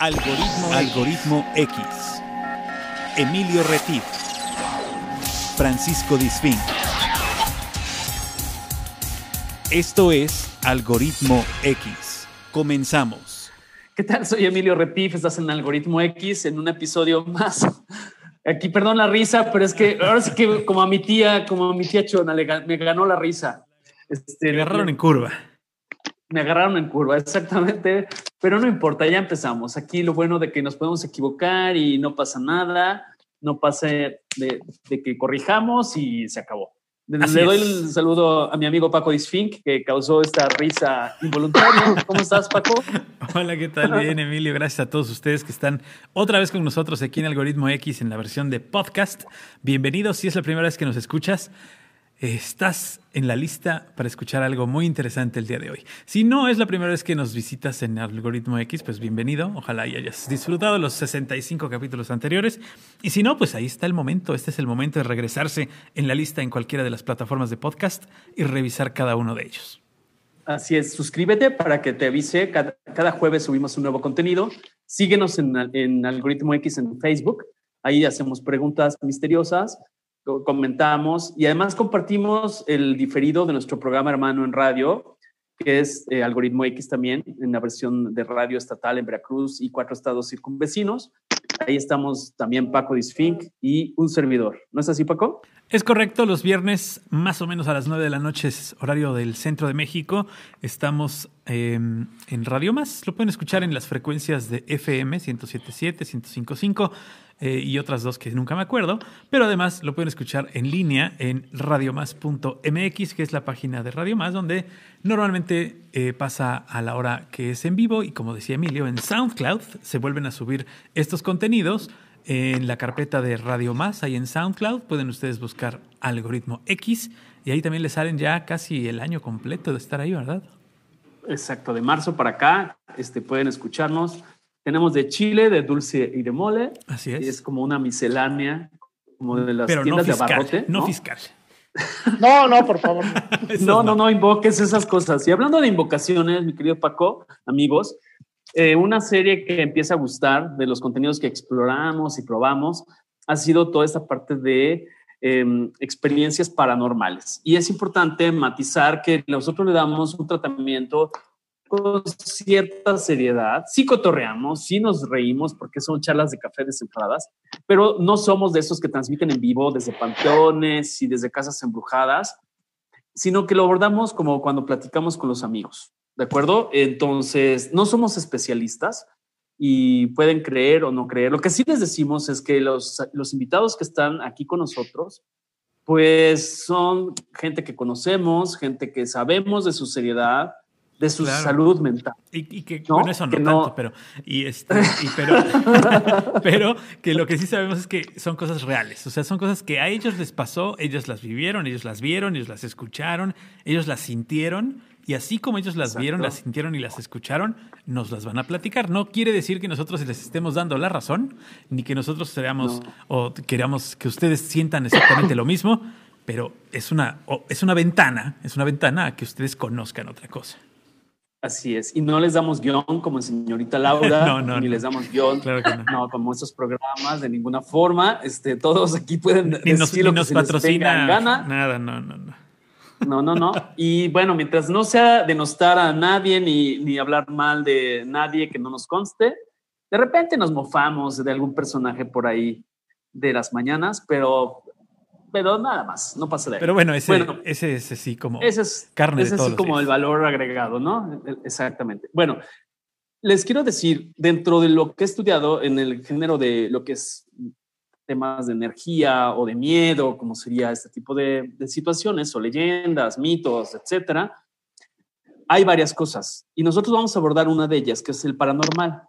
Algoritmo, Algoritmo X. Emilio Retif. Francisco Disfín. Esto es Algoritmo X. Comenzamos. ¿Qué tal? Soy Emilio Retif, estás en Algoritmo X en un episodio más. Aquí, perdón la risa, pero es que ahora sí que como a mi tía, como a mi tía Chona, me ganó la risa. Este, me agarraron en curva. Me agarraron en curva, exactamente. Pero no importa, ya empezamos. Aquí lo bueno de que nos podemos equivocar y no pasa nada, no pasa de, que corrijamos y se acabó. Le doy el saludo a mi amigo Paco Disfink, que causó esta risa involuntaria. ¿Cómo estás, Paco? Hola, ¿qué tal? Bien, Emilio. Gracias a todos ustedes que están otra vez con nosotros aquí en Algoritmo X en la versión de podcast. Bienvenidos. Si es la primera vez que nos escuchas, estás en la lista para escuchar algo muy interesante el día de hoy. Si no es la primera vez que nos visitas en Algoritmo X, pues bienvenido. Ojalá y hayas disfrutado los 65 capítulos anteriores. Y si no, pues ahí está el momento. Este es el momento de regresarse en la lista en cualquiera de las plataformas de podcast y revisar cada uno de ellos. Así es, suscríbete para que te avise. Cada, jueves subimos un nuevo contenido. Síguenos en, en Algoritmo X en Facebook. Ahí hacemos preguntas misteriosas comentamos y además compartimos el diferido de nuestro programa hermano en radio, que es eh, Algoritmo X también, en la versión de radio estatal en Veracruz y cuatro estados circunvecinos. Ahí estamos también Paco Disfink y un servidor. ¿No es así, Paco? Es correcto, los viernes más o menos a las 9 de la noche es horario del centro de México. Estamos em, en Radio Más, lo pueden escuchar en las frecuencias de FM 107.7, 105.5 eh, y otras dos que nunca me acuerdo, pero además lo pueden escuchar en línea en radiomás.mx, que es la página de Radio Más, donde normalmente eh, pasa a la hora que es en vivo y como decía Emilio, en SoundCloud se vuelven a subir estos contenidos en la carpeta de Radio Más, ahí en SoundCloud, pueden ustedes buscar algoritmo X y ahí también les salen ya casi el año completo de estar ahí, ¿verdad? Exacto, de marzo para acá, este, pueden escucharnos tenemos de chile, de dulce y de mole. Así es. es como una miscelánea, como de las tiendas de abarrote. No, fiscal. No, no, por favor. no, no, no invoques esas cosas. Y hablando de invocaciones, mi querido Paco, amigos, eh, una serie que empieza a gustar de los contenidos que exploramos y probamos ha sido toda esta parte de em, experiencias paranormales. Y es importante matizar que nosotros le damos un tratamiento con cierta seriedad. Sí cotorreamos, sí nos reímos porque son charlas de café desenfadadas, pero no somos de esos que transmiten en vivo desde panteones y desde casas embrujadas, sino que lo abordamos como cuando platicamos con los amigos, ¿de acuerdo? Entonces, no somos especialistas y pueden creer o no creer. Lo que sí les decimos es que los, los invitados que están aquí con nosotros, pues son gente que conocemos, gente que sabemos de su seriedad, de su salud mental. Y, que, bueno, eso no tanto, pero, y este, pero, pero que lo que sí sabemos es que son cosas reales, o sea, son cosas que a ellos les pasó, ellos las vivieron, ellos las vieron, ellos las escucharon, ellos las sintieron, y así como ellos las vieron, las sintieron y las escucharon, nos las van a platicar. No quiere decir que nosotros les estemos dando la razón, ni que nosotros seamos o queramos que ustedes sientan exactamente lo mismo, pero es una, es una ventana, es una ventana a que ustedes conozcan otra cosa. Así es. Y no les damos guion como señorita Laura, no, no, ni les damos guion, claro que no. no. como estos programas, de ninguna forma. Este, todos aquí pueden ni nos, decir lo que patrocina gana. Nada, no, no, no. No, no, no. Y bueno, mientras no sea denostar a nadie ni, ni hablar mal de nadie que no nos conste, de repente nos mofamos de algún personaje por ahí de las mañanas, pero pero nada más, no pasa de ahí. Pero bueno, ese, ese es así como ese es, carne ese es como el valor agregado, ¿no? Exactamente. Bueno, les quiero decir, dentro de lo que he estudiado en el género de lo que es temas de energía o de miedo, como sería este tipo de, de situaciones, o leyendas, mitos, etcétera, hay varias cosas. Y nosotros vamos a abordar una de ellas, que es el paranormal.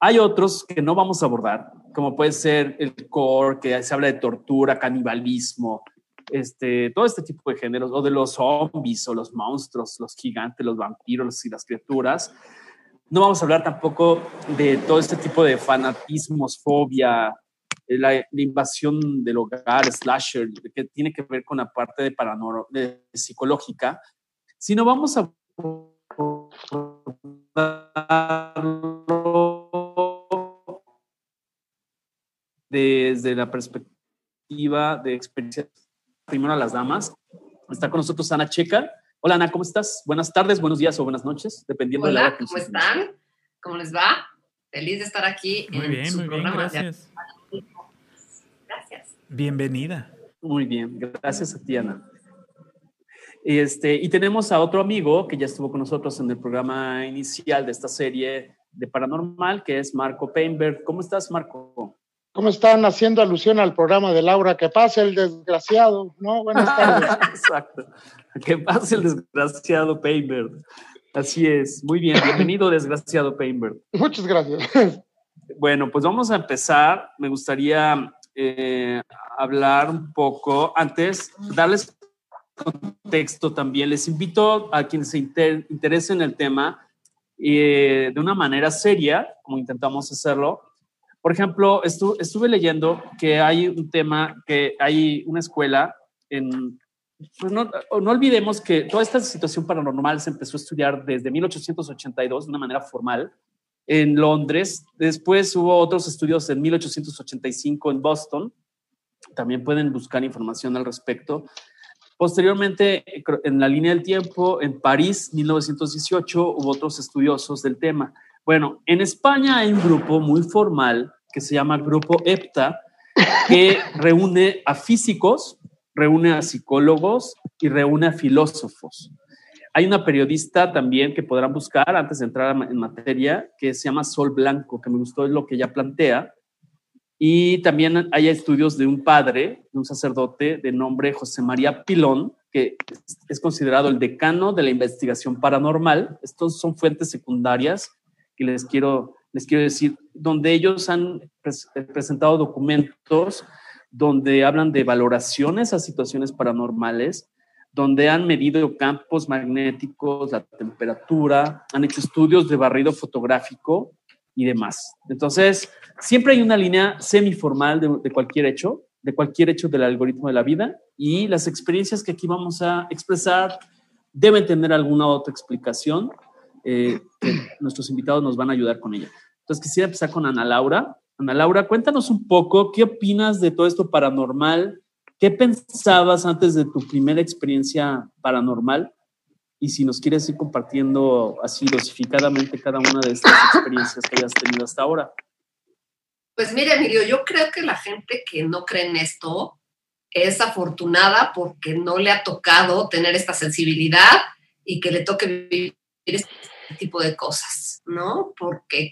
Hay otros que no vamos a abordar, como puede ser el core, que se habla de tortura, canibalismo, este, todo este tipo de géneros, o de los zombies o los monstruos, los gigantes, los vampiros y las criaturas. No vamos a hablar tampoco de todo este tipo de fanatismos, fobia, la, invasión del hogar, slasher, que tiene que ver con la parte de, paranormal, de psicológica, sino vamos a desde la perspectiva de experiencia, primero a las damas. Está con nosotros Ana Checa. Hola Ana, ¿cómo estás? Buenas tardes, buenos días o buenas noches, dependiendo Hola, de la hora que ¿cómo están? ¿Cómo les va? Feliz de estar aquí Muy en bien, su muy bien, programa. de- gracias. Gracias. Bienvenida. Muy bien, gracias a ti, Ana. Este, y tenemos a otro amigo que ya estuvo con nosotros en el programa inicial de esta serie de Paranormal, que es Marco Peinberg. ¿Cómo estás, Marco? ¿Cómo están haciendo alusión al programa de Laura? Que pase el desgraciado, ¿no? Buenas tardes. Exacto. Que pase el desgraciado Peinberg. Así es. Muy bien. Bienvenido, desgraciado Peinberg. Muchas gracias. Bueno, pues vamos a empezar. Me gustaría eh, hablar un poco, antes, darles contexto también. Les invito a quienes se inter- interesen en el tema eh, de una manera seria, como intentamos hacerlo. Por ejemplo, estu- estuve leyendo que hay un tema, que hay una escuela en... pues no, no olvidemos que toda esta situación paranormal se empezó a estudiar desde 1882 de una manera formal en Londres. Después hubo otros estudios en 1885 en Boston. También pueden buscar información al respecto. Posteriormente, en la línea del tiempo, en París, 1918, hubo otros estudiosos del tema. Bueno, en España hay un grupo muy formal que se llama Grupo EPTA, que reúne a físicos, reúne a psicólogos y reúne a filósofos. Hay una periodista también que podrán buscar antes de entrar en materia, que se llama Sol Blanco, que me gustó lo que ella plantea. Y también hay estudios de un padre, de un sacerdote de nombre José María Pilón, que es considerado el decano de la investigación paranormal. Estos son fuentes secundarias que les quiero, les quiero decir, donde ellos han pres presentado documentos donde hablan de valoraciones a situaciones paranormales, donde han medido campos magnéticos, la temperatura, han hecho estudios de barrido fotográfico y demás. Entonces, siempre hay una línea semiformal de, de cualquier hecho, de cualquier hecho del algoritmo de la vida, y las experiencias que aquí vamos a expresar deben tener alguna otra explicación eh, que nuestros invitados nos van a ayudar con ella. Entonces, quisiera empezar con Ana Laura. Ana Laura, cuéntanos un poco, ¿qué opinas de todo esto paranormal? ¿Qué pensabas antes de tu primera experiencia paranormal? Y si nos quieres ir compartiendo así dosificadamente cada una de estas experiencias que hayas tenido hasta ahora. Pues mira, Emilio, yo creo que la gente que no cree en esto es afortunada porque no le ha tocado tener esta sensibilidad y que le toque vivir este tipo de cosas, ¿no? Porque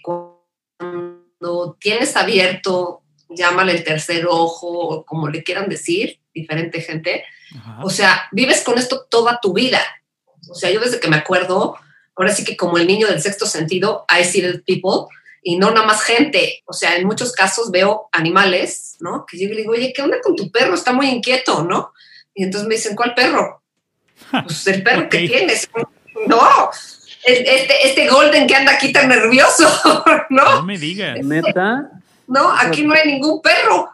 cuando tienes abierto, llámale el tercer ojo, o como le quieran decir, diferente gente, Ajá. o sea, vives con esto toda tu vida. O sea, yo desde que me acuerdo, ahora sí que como el niño del sexto sentido, I see the people, y no nada más gente. O sea, en muchos casos veo animales, ¿no? Que yo le digo, oye, ¿qué onda con tu perro? Está muy inquieto, ¿no? Y entonces me dicen, ¿cuál perro? Pues el perro okay. que tienes. No, este, este golden que anda aquí tan nervioso, ¿no? No me digas. ¿Neta? No, aquí no hay ningún perro.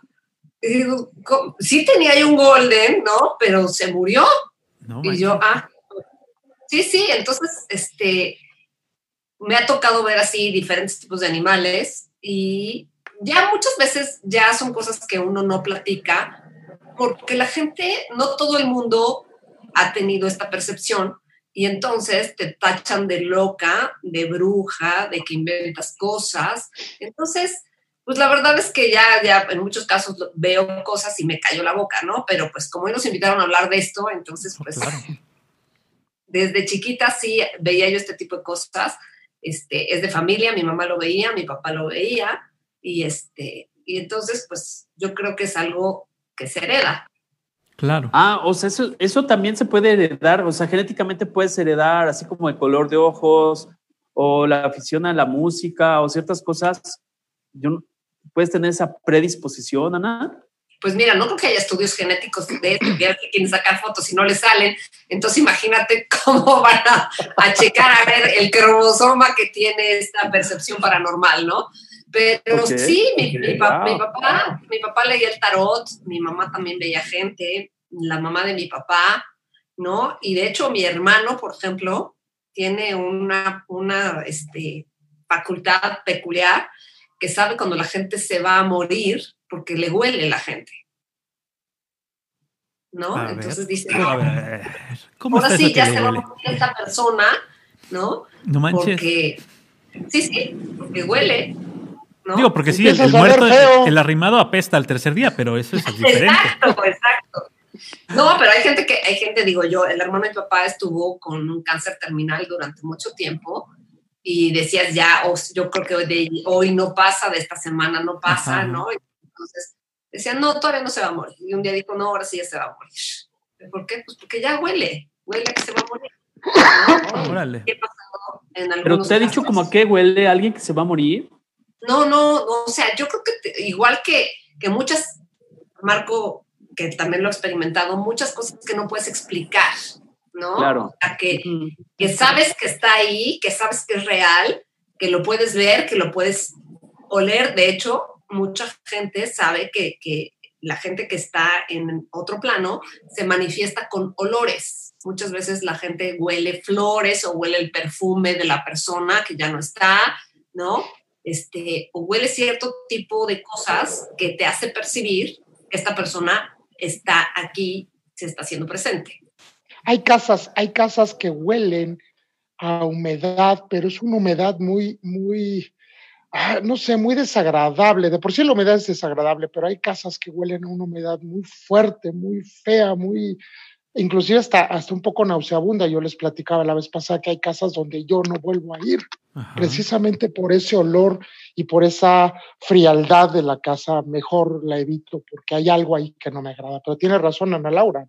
Y digo, sí tenía yo un golden, ¿no? Pero se murió. No, y yo, ah, sí, sí, entonces, este, me ha tocado ver así diferentes tipos de animales y ya muchas veces ya son cosas que uno no platica porque la gente, no todo el mundo ha tenido esta percepción y entonces te tachan de loca, de bruja, de que inventas cosas. Entonces, pues la verdad es que ya, ya en muchos casos veo cosas y me cayó la boca, ¿no? Pero pues como hoy nos invitaron a hablar de esto, entonces pues claro. desde chiquita sí veía yo este tipo de cosas. Este, es de familia, mi mamá lo veía, mi papá lo veía, y, este, y entonces, pues yo creo que es algo que se hereda. Claro. Ah, o sea, eso, eso también se puede heredar, o sea, genéticamente puedes heredar, así como el color de ojos, o la afición a la música, o ciertas cosas. Yo, ¿Puedes tener esa predisposición, Ana? Pues mira, no creo que haya estudios genéticos de esto, que quieren sacar fotos y no le salen. Entonces imagínate cómo van a, a, checar a ver el cromosoma que tiene esta percepción paranormal, ¿no? Pero okay, sí, mi, okay, mi, pa, wow. mi, papá, mi papá leía el tarot, mi mamá también veía gente, la mamá de mi papá, ¿no? Y de hecho mi hermano, por ejemplo, tiene una, una este, facultad peculiar que sabe cuando la gente se va a morir porque le huele la gente. ¿No? Entonces dice, ¿cómo ahora sí ya se va a morir esta persona, ¿no? No manches. Porque, sí, sí, porque huele. ¿No? Digo, porque sí, el, muerto, el arrimado apesta al tercer día, pero eso es diferente. Exacto, exacto. No, pero hay gente que, hay gente, digo yo, el hermano de mi papá estuvo con un cáncer terminal durante mucho tiempo y decías ya, oh, yo creo que hoy, hoy no pasa, de esta semana no pasa, ¿no? Entonces decían, no, todavía no se va a morir. Y un día dijo, no, ahora sí ya se va a morir. ¿Por qué? Pues porque ya huele, huele que se va a morir. Órale. ¿Qué pasó en Pero te ha dicho como a qué huele alguien que se va a morir. No, no, o sea, yo creo que igual que, que muchas, Marco, que también lo he experimentado, muchas cosas que no puedes explicar, ¿no? Claro. que, que sabes que está ahí, que sabes que es real, que lo puedes ver, que lo puedes oler. De hecho, mucha gente sabe que, que la gente que está en otro plano se manifiesta con olores. Muchas veces la gente huele flores o huele el perfume de la persona que ya no está, ¿no? Este, o huele cierto tipo de cosas que te hace percibir que esta persona está aquí, se está haciendo presente. Hay casas, hay casas que huelen a humedad, pero es una humedad muy, muy, ah, no sé, muy desagradable. De por sí la humedad es desagradable, pero hay casas que huelen a una humedad muy fuerte, muy fea, muy, inclusive hasta, hasta un poco nauseabunda. Yo les platicaba la vez pasada que hay casas donde yo no vuelvo a ir, precisamente por ese olor y por esa frialdad de la casa, mejor la evito porque hay algo ahí que no me agrada. Pero tiene razón Ana Laura.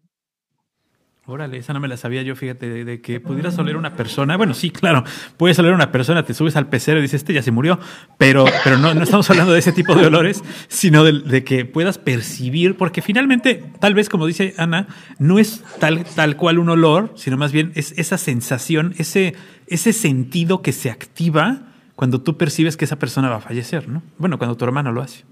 Esa no me la sabía yo, fíjate, de, que pudieras oler una persona. Bueno, sí, claro, puedes oler una persona, te subes al pecero y dices, este ya se murió, pero, pero no, no estamos hablando de ese tipo de olores, sino de, que puedas percibir, porque finalmente, tal vez como dice Ana, no es tal, tal cual un olor, sino más bien es esa sensación, ese, ese sentido que se activa cuando tú percibes que esa persona va a fallecer, ¿no? Bueno, cuando tu hermano lo hace.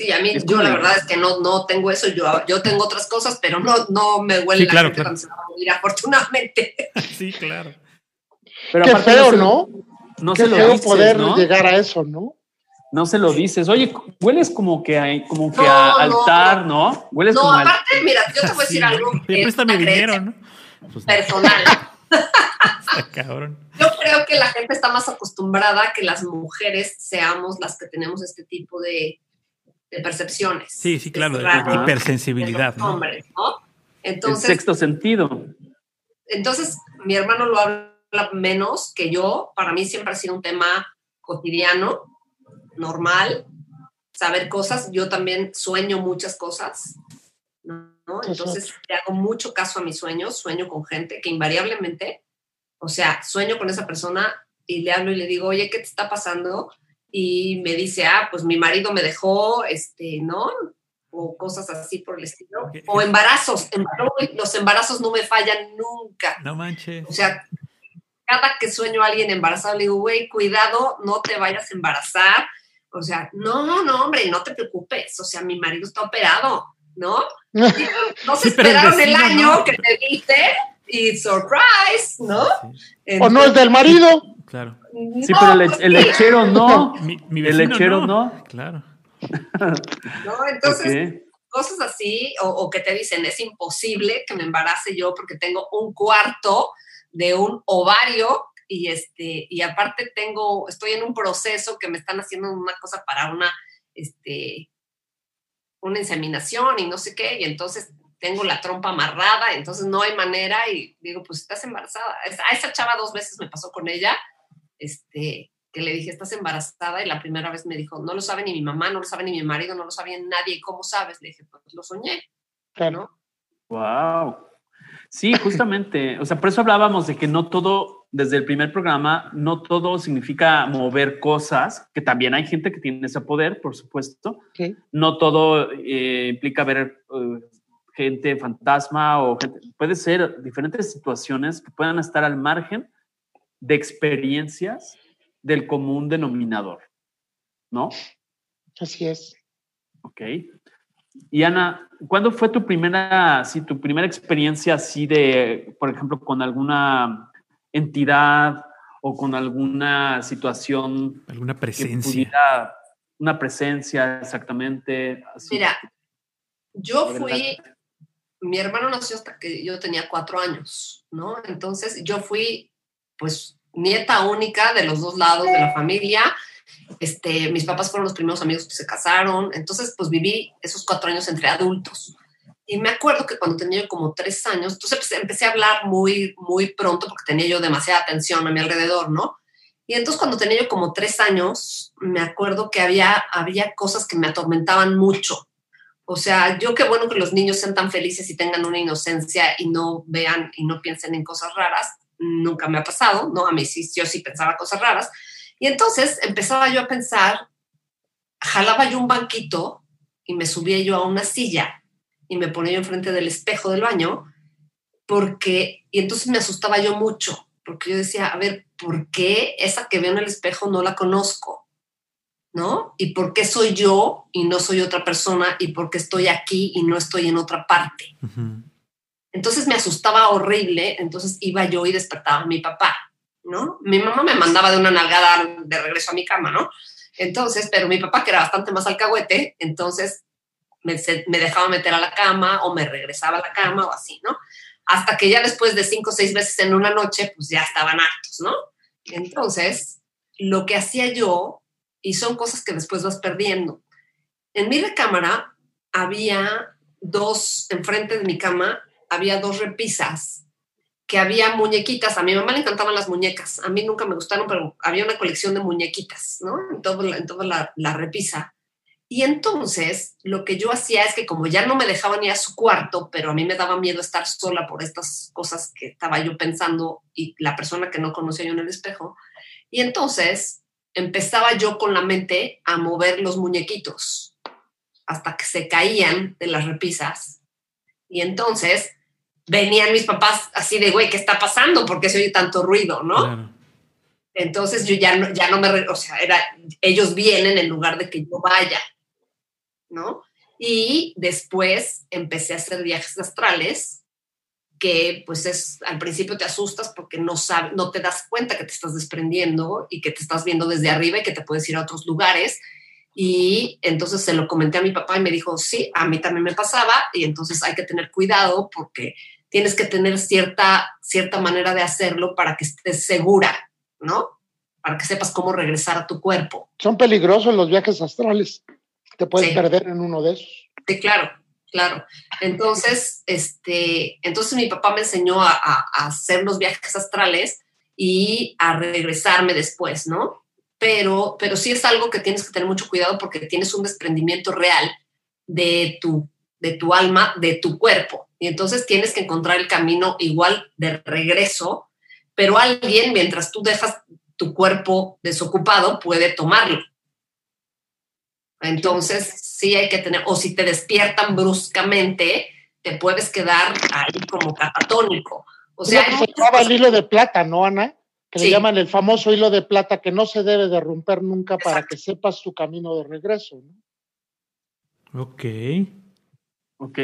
Sí, a mí, yo la verdad es que no, no tengo eso, yo, yo tengo otras cosas, pero no, no me huele la gente cuando se va a morir, afortunadamente. Sí, claro. Pero Qué feo, ¿no? No Qué se feo lo poder llegar a eso, ¿no? No se lo dices. Oye, hueles como que hay, como que a altar, ¿no? Hueles no, como aparte, mira, yo te voy a decir algo. Préstame dinero, ¿no? Pues personal. Yo creo que la gente está más acostumbrada a que las mujeres seamos las que tenemos este tipo de, de percepciones. Sí, sí, claro, de, hipersensibilidad. ¿no? Hombres, ¿no? Entonces, El sexto sentido. Entonces, mi hermano lo habla menos que yo. Para mí siempre ha sido un tema cotidiano, normal, saber cosas. Yo también sueño muchas cosas, ¿no? Entonces, le hago mucho caso a mis sueños. Sueño con gente que invariablemente, o sea, sueño con esa persona y le hablo y le digo, oye, ¿qué te está pasando? Y me dice, ah, pues mi marido me dejó, este, ¿no? O cosas así por el estilo. O embarazos. Los embarazos no me fallan nunca. No manches. O sea, cada que sueño a alguien embarazado, le digo, güey, cuidado, no te vayas a embarazar. O sea, no, no, hombre, no te preocupes. O sea, mi marido está operado, ¿no? No se esperaron el, año que te viste y surprise, ¿no? o no es del marido. Claro. Sí, pero el, pues lechero no. Mi, el lechero no. Claro. no, entonces, cosas así, o, que te dicen, es imposible que me embarace yo porque tengo un cuarto de un ovario y este, y aparte tengo, estoy en un proceso que me están haciendo una cosa para una, este, una inseminación y no sé qué, y entonces tengo la trompa amarrada, entonces no hay manera y digo, pues estás embarazada. A esa chava dos veces me pasó con ella este, que le dije, estás embarazada, y la primera vez me dijo, no lo sabe ni mi mamá, no lo sabe ni mi marido, no lo sabe nadie, ¿cómo sabes? Le dije, pues lo soñé. Claro. Wow. Sí, justamente, o sea, por eso hablábamos de que no todo, desde el primer programa, no todo significa mover cosas, que también hay gente que tiene ese poder, por supuesto. No todo eh, implica ver eh, gente fantasma o gente, puede ser diferentes situaciones que puedan estar al margen de experiencias del común denominador, ¿no? Así es. Ok. Y Ana, ¿cuándo fue tu primera, sí, tu primera experiencia así de, por ejemplo, con alguna entidad o con alguna situación. Alguna presencia. una presencia, exactamente. Mira, yo fui, mi hermano nació hasta que yo tenía cuatro años, ¿no? Entonces yo fui, pues, nieta única de los dos lados de la familia. Este, mis papás fueron los primeros amigos que se casaron, entonces pues viví esos cuatro años entre adultos. Y me acuerdo que cuando tenía yo como tres años, entonces pues, empecé a hablar muy, muy pronto porque tenía yo demasiada atención a mi alrededor, ¿no? Y entonces cuando tenía yo como tres años, me acuerdo que había, había cosas que me atormentaban mucho. O sea, yo qué bueno que los niños sean tan felices y tengan una inocencia y no vean y no piensen en cosas raras. Nunca me ha pasado, ¿no? A mí sí, yo sí pensaba cosas raras. Y entonces empezaba yo a pensar, jalaba yo un banquito y me subía yo a una silla y me ponía yo enfrente del espejo del baño, porque, y entonces me asustaba yo mucho, porque yo decía, a ver, ¿por qué esa que veo en el espejo no la conozco? ¿No? ¿Y por qué soy yo y no soy otra persona? ¿Y por qué estoy aquí y no estoy en otra parte? Entonces me asustaba horrible, entonces iba yo y despertaba a mi papá, ¿no? Mi mamá me mandaba de una nalgada de regreso a mi cama, ¿no? Entonces, pero mi papá, que era bastante más alcahuete, entonces me, dejaba meter a la cama o me regresaba a la cama o así, ¿no? Hasta que ya después de cinco o seis veces en una noche, pues ya estaban hartos, ¿no? Entonces, lo que hacía yo, y son cosas que después vas perdiendo, en mi recámara había dos, enfrente de mi cama, había dos repisas que había muñequitas. A mi mamá le encantaban las muñecas. A mí nunca me gustaron, pero había una colección de muñequitas, ¿no? En, todo, en toda la, repisa. Y entonces lo que yo hacía es que como ya no me dejaban ir a su cuarto, pero a mí me daba miedo estar sola por estas cosas que estaba yo pensando y la persona que no conocía yo en el espejo, y entonces empezaba yo con la mente a mover los muñequitos hasta que se caían de las repisas. Y entonces venían mis papás así de, güey, ¿qué está pasando? ¿Por qué se oye tanto ruido? ¿No? Entonces yo ya no, ya no me, o sea, era, ellos vienen en lugar de que yo vaya. ¿no? Y después empecé a hacer viajes astrales, que pues es, al principio te asustas porque no, sabes, no te das cuenta que te estás desprendiendo y que te estás viendo desde arriba y que te puedes ir a otros lugares. Y entonces se lo comenté a mi papá y me dijo, sí, a mí también me pasaba y entonces hay que tener cuidado porque tienes que tener cierta, cierta manera de hacerlo para que estés segura, ¿no? Para que sepas cómo regresar a tu cuerpo. Son peligrosos los viajes astrales te puedes perder en uno de esos. Sí, claro, claro. Entonces, este, entonces mi papá me enseñó a, hacer los viajes astrales y a regresarme después, ¿no? Pero, pero sí es algo que tienes que tener mucho cuidado porque tienes un desprendimiento real de tu, de tu alma, de tu cuerpo. Y entonces tienes que encontrar el camino igual de regreso, pero alguien, mientras tú dejas tu cuerpo desocupado, puede tomarlo. Entonces, sí hay que tener, o si te despiertan bruscamente, te puedes quedar ahí como catatónico. O sea, se llama el hilo de plata, ¿no, Ana? Que le llaman el famoso hilo de plata que no se debe de romper nunca para que sepas tu camino de regreso. ¿no? Ok. Ok.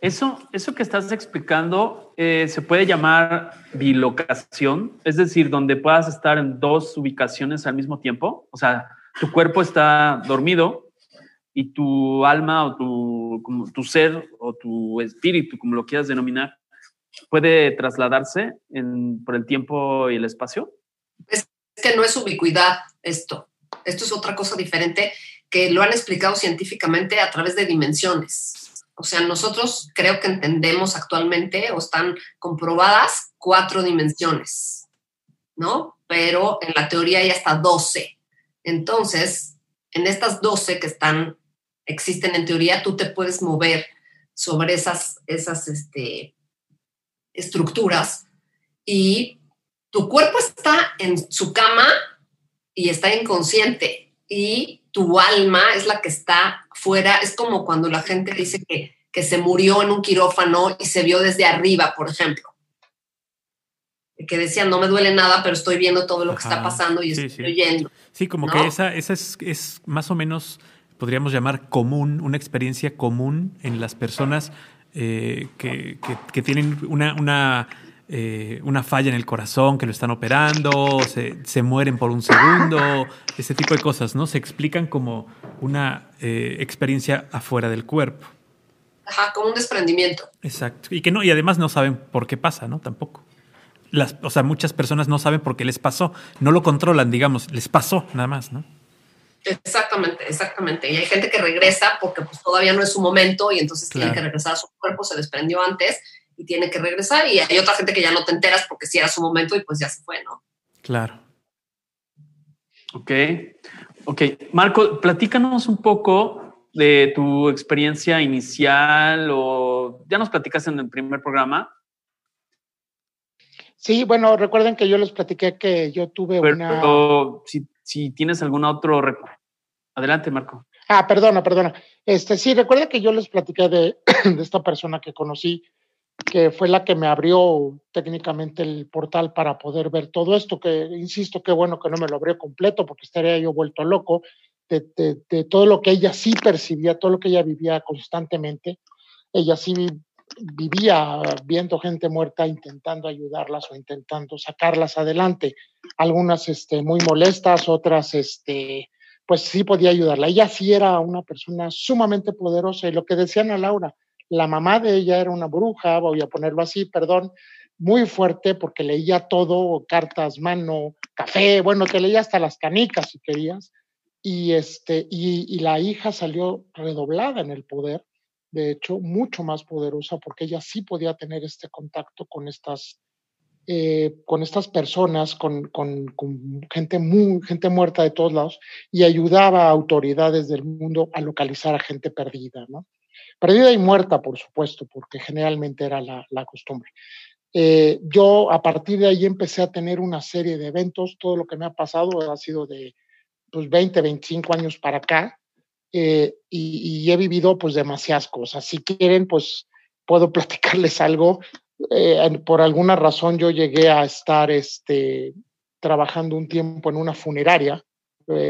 Eso, eso que estás explicando eh, se puede llamar bilocación, es decir, donde puedas estar en dos ubicaciones al mismo tiempo. O sea, tu cuerpo está dormido, y tu alma o tu, tu ser o tu espíritu, como lo quieras denominar, puede trasladarse en, por el tiempo y el espacio? Es que no es ubicuidad esto. Esto es otra cosa diferente que lo han explicado científicamente a través de dimensiones. O sea, nosotros creo que entendemos actualmente o están comprobadas cuatro dimensiones, ¿no? Pero en la teoría hay hasta 12. Entonces, en estas 12 que están existen en teoría, tú te puedes mover sobre esas, esas este, estructuras y tu cuerpo está en su cama y está inconsciente y tu alma es la que está fuera. Es como cuando la gente dice que, que se murió en un quirófano y se vio desde arriba, por ejemplo. Que decían, no me duele nada, pero estoy viendo todo lo que está pasando y estoy oyendo. Sí, como que esa, esa es, es más o menos podríamos llamar común, una experiencia común en las personas eh, que, tienen una, una eh, una falla en el corazón que lo están operando, se, se, mueren por un segundo, ese tipo de cosas, ¿no? Se explican como una eh, experiencia afuera del cuerpo. Ajá, como un desprendimiento. Exacto. Y que no, y además no saben por qué pasa, ¿no? Tampoco. Las, o sea, muchas personas no saben por qué les pasó, no lo controlan, digamos, les pasó nada más, ¿no? Exactamente, exactamente. Y hay gente que regresa porque pues, todavía no es su momento y entonces tiene que regresar a su cuerpo, se desprendió antes y tiene que regresar. Y hay otra gente que ya no te enteras porque sí era su momento y pues ya se fue, ¿no? Claro. Ok. Ok. Marco, platícanos un poco de tu experiencia inicial o ya nos platicaste en el primer programa. Sí, bueno, recuerden que yo les platiqué que yo tuve una. Si, si tienes algún otro. Adelante, Marco. Ah, perdona, perdona. Este, sí, recuerda que yo les platiqué de, de esta persona que conocí que fue la que me abrió técnicamente el portal para poder ver todo esto, que insisto, qué bueno que no me lo abrió completo porque estaría yo vuelto loco de, de, todo lo que ella sí percibía, todo lo que ella vivía constantemente. Ella sí vivía viendo gente muerta, intentando ayudarlas o intentando sacarlas adelante. Algunas este, muy molestas, otras este, pues sí podía ayudarla. Ella sí era una persona sumamente poderosa y lo que decían a Laura, la mamá de ella era una bruja, voy a ponerlo así, perdón, muy fuerte porque leía todo, cartas, mano, café, bueno, te leía hasta las canicas si querías. Y, este, y, la hija salió redoblada en el poder, de hecho, mucho más poderosa porque ella sí podía tener este contacto con estas, eh, con estas personas, con, con, gente, muy, gente muerta de todos lados y ayudaba a autoridades del mundo a localizar a gente perdida. Perdida y muerta, por supuesto, porque generalmente era la, costumbre. Eh, yo a partir de ahí empecé a tener una serie de eventos, todo lo que me ha pasado ha sido de pues, 20, 25 años para acá, eh, y, he vivido pues demasiadas cosas. Si quieren, pues puedo platicarles algo. Eh, por alguna razón yo llegué a estar este, trabajando un tiempo en una funeraria,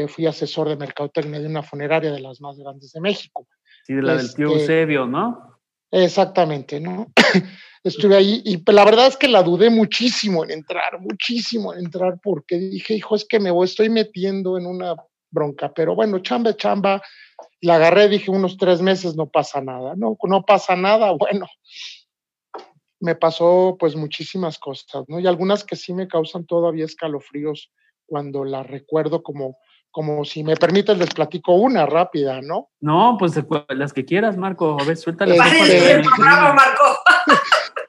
fui asesor de mercadotecnia de una funeraria de las más grandes de México. Sí, de la del tío este, Eusebio, ¿no? Exactamente, ¿no? Estuve ahí y la verdad es que la dudé muchísimo en entrar, muchísimo en entrar, porque dije, hijo, es que me voy, estoy metiendo en una bronca, pero bueno, chamba, chamba, la agarré, dije, unos tres meses no pasa nada, no, no pasa nada, bueno, me pasó pues muchísimas cosas, ¿no? Y algunas que sí me causan todavía escalofríos cuando las recuerdo como como si me permites, les platico una rápida, ¿no? No, pues las que quieras, Marco. A ver, suéltale. Este, Marco.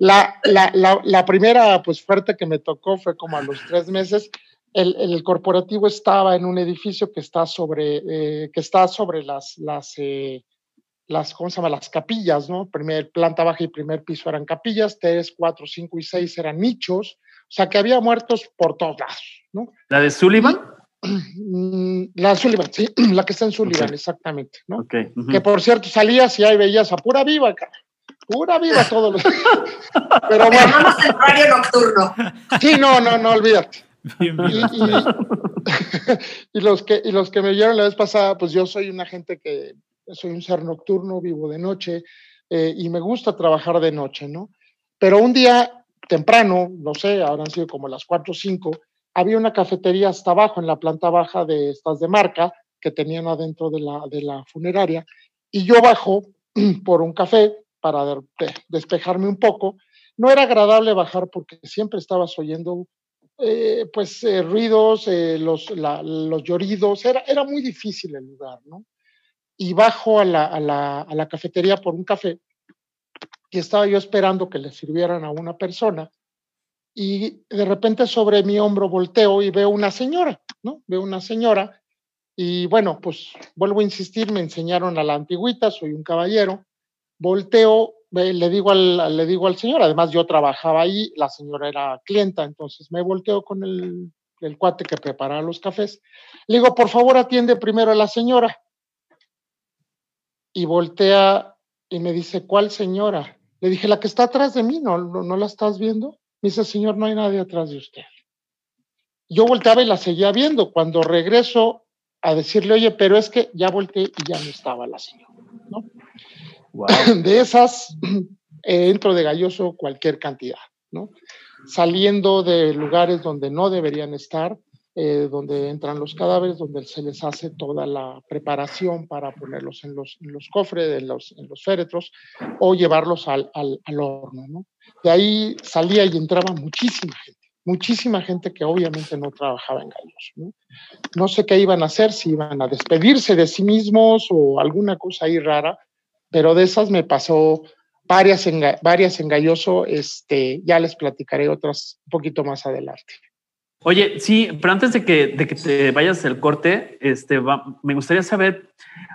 La, la, la, la, primera, pues fuerte que me tocó fue como a los tres meses. El, el corporativo estaba en un edificio que está sobre, eh, que está sobre las, las, eh, las, ¿cómo se llama? Las capillas, ¿no? Primer, planta baja y primer piso eran capillas, tres, cuatro, cinco y seis eran nichos. O sea que había muertos por todos lados, ¿no? ¿La de Sullivan? Mm, la Sullivan, sí, la que está en Sullivan, exactamente, ¿no? Que por cierto salías y ahí veías a pura viva, cara. Pura viva todos los. Pero bueno. el nocturno. Sí, no, no, no, olvídate. Y, los que, y los que me vieron la vez pasada, pues yo soy una gente que soy un ser nocturno, vivo de noche eh, y me gusta trabajar de noche, ¿no? Pero un día temprano, no sé, habrán sido como las 4 o 5, había una cafetería hasta abajo, en la planta baja de estas de marca, que tenían adentro de la, de la funeraria, y yo bajo por un café para despejarme un poco. No era agradable bajar porque siempre estabas oyendo eh, pues eh, ruidos, eh, los, los lloridos, era, era muy difícil el lugar, ¿no? Y bajo a la, a, la, a la cafetería por un café y estaba yo esperando que le sirvieran a una persona y de repente sobre mi hombro volteo y veo una señora, ¿no? Veo una señora y bueno, pues vuelvo a insistir, me enseñaron a la antigüita, soy un caballero, volteo, le digo al, le digo al señor, además yo trabajaba ahí, la señora era clienta, entonces me volteo con el, el cuate que prepara los cafés, le digo, por favor atiende primero a la señora. Y voltea y me dice, ¿cuál señora? Le dije, la que está atrás de mí, ¿no, no, la estás viendo? Me dice, Señor, no hay nadie atrás de usted. Yo volteaba y la seguía viendo. Cuando regreso a decirle, oye, pero es que ya volteé y ya no estaba la señora. ¿no? De esas, entro de galloso cualquier cantidad. ¿no? saliendo de lugares donde no deberían estar, eh, donde entran los cadáveres, donde se les hace toda la preparación para ponerlos en los, cofres, en los, en los féretros, o llevarlos al, al, al horno. ¿no? De ahí salía y entraba muchísima gente muchísima gente que obviamente no trabajaba en gallos. ¿no? ¿no? sé qué iban a hacer, si iban a despedirse de sí mismos o alguna cosa ahí rara, pero de esas me pasó varias en, varias en Galloso, este, ya les platicaré otras un poquito más adelante. Oye, sí, pero antes de que, de que te vayas el corte, este, me gustaría saber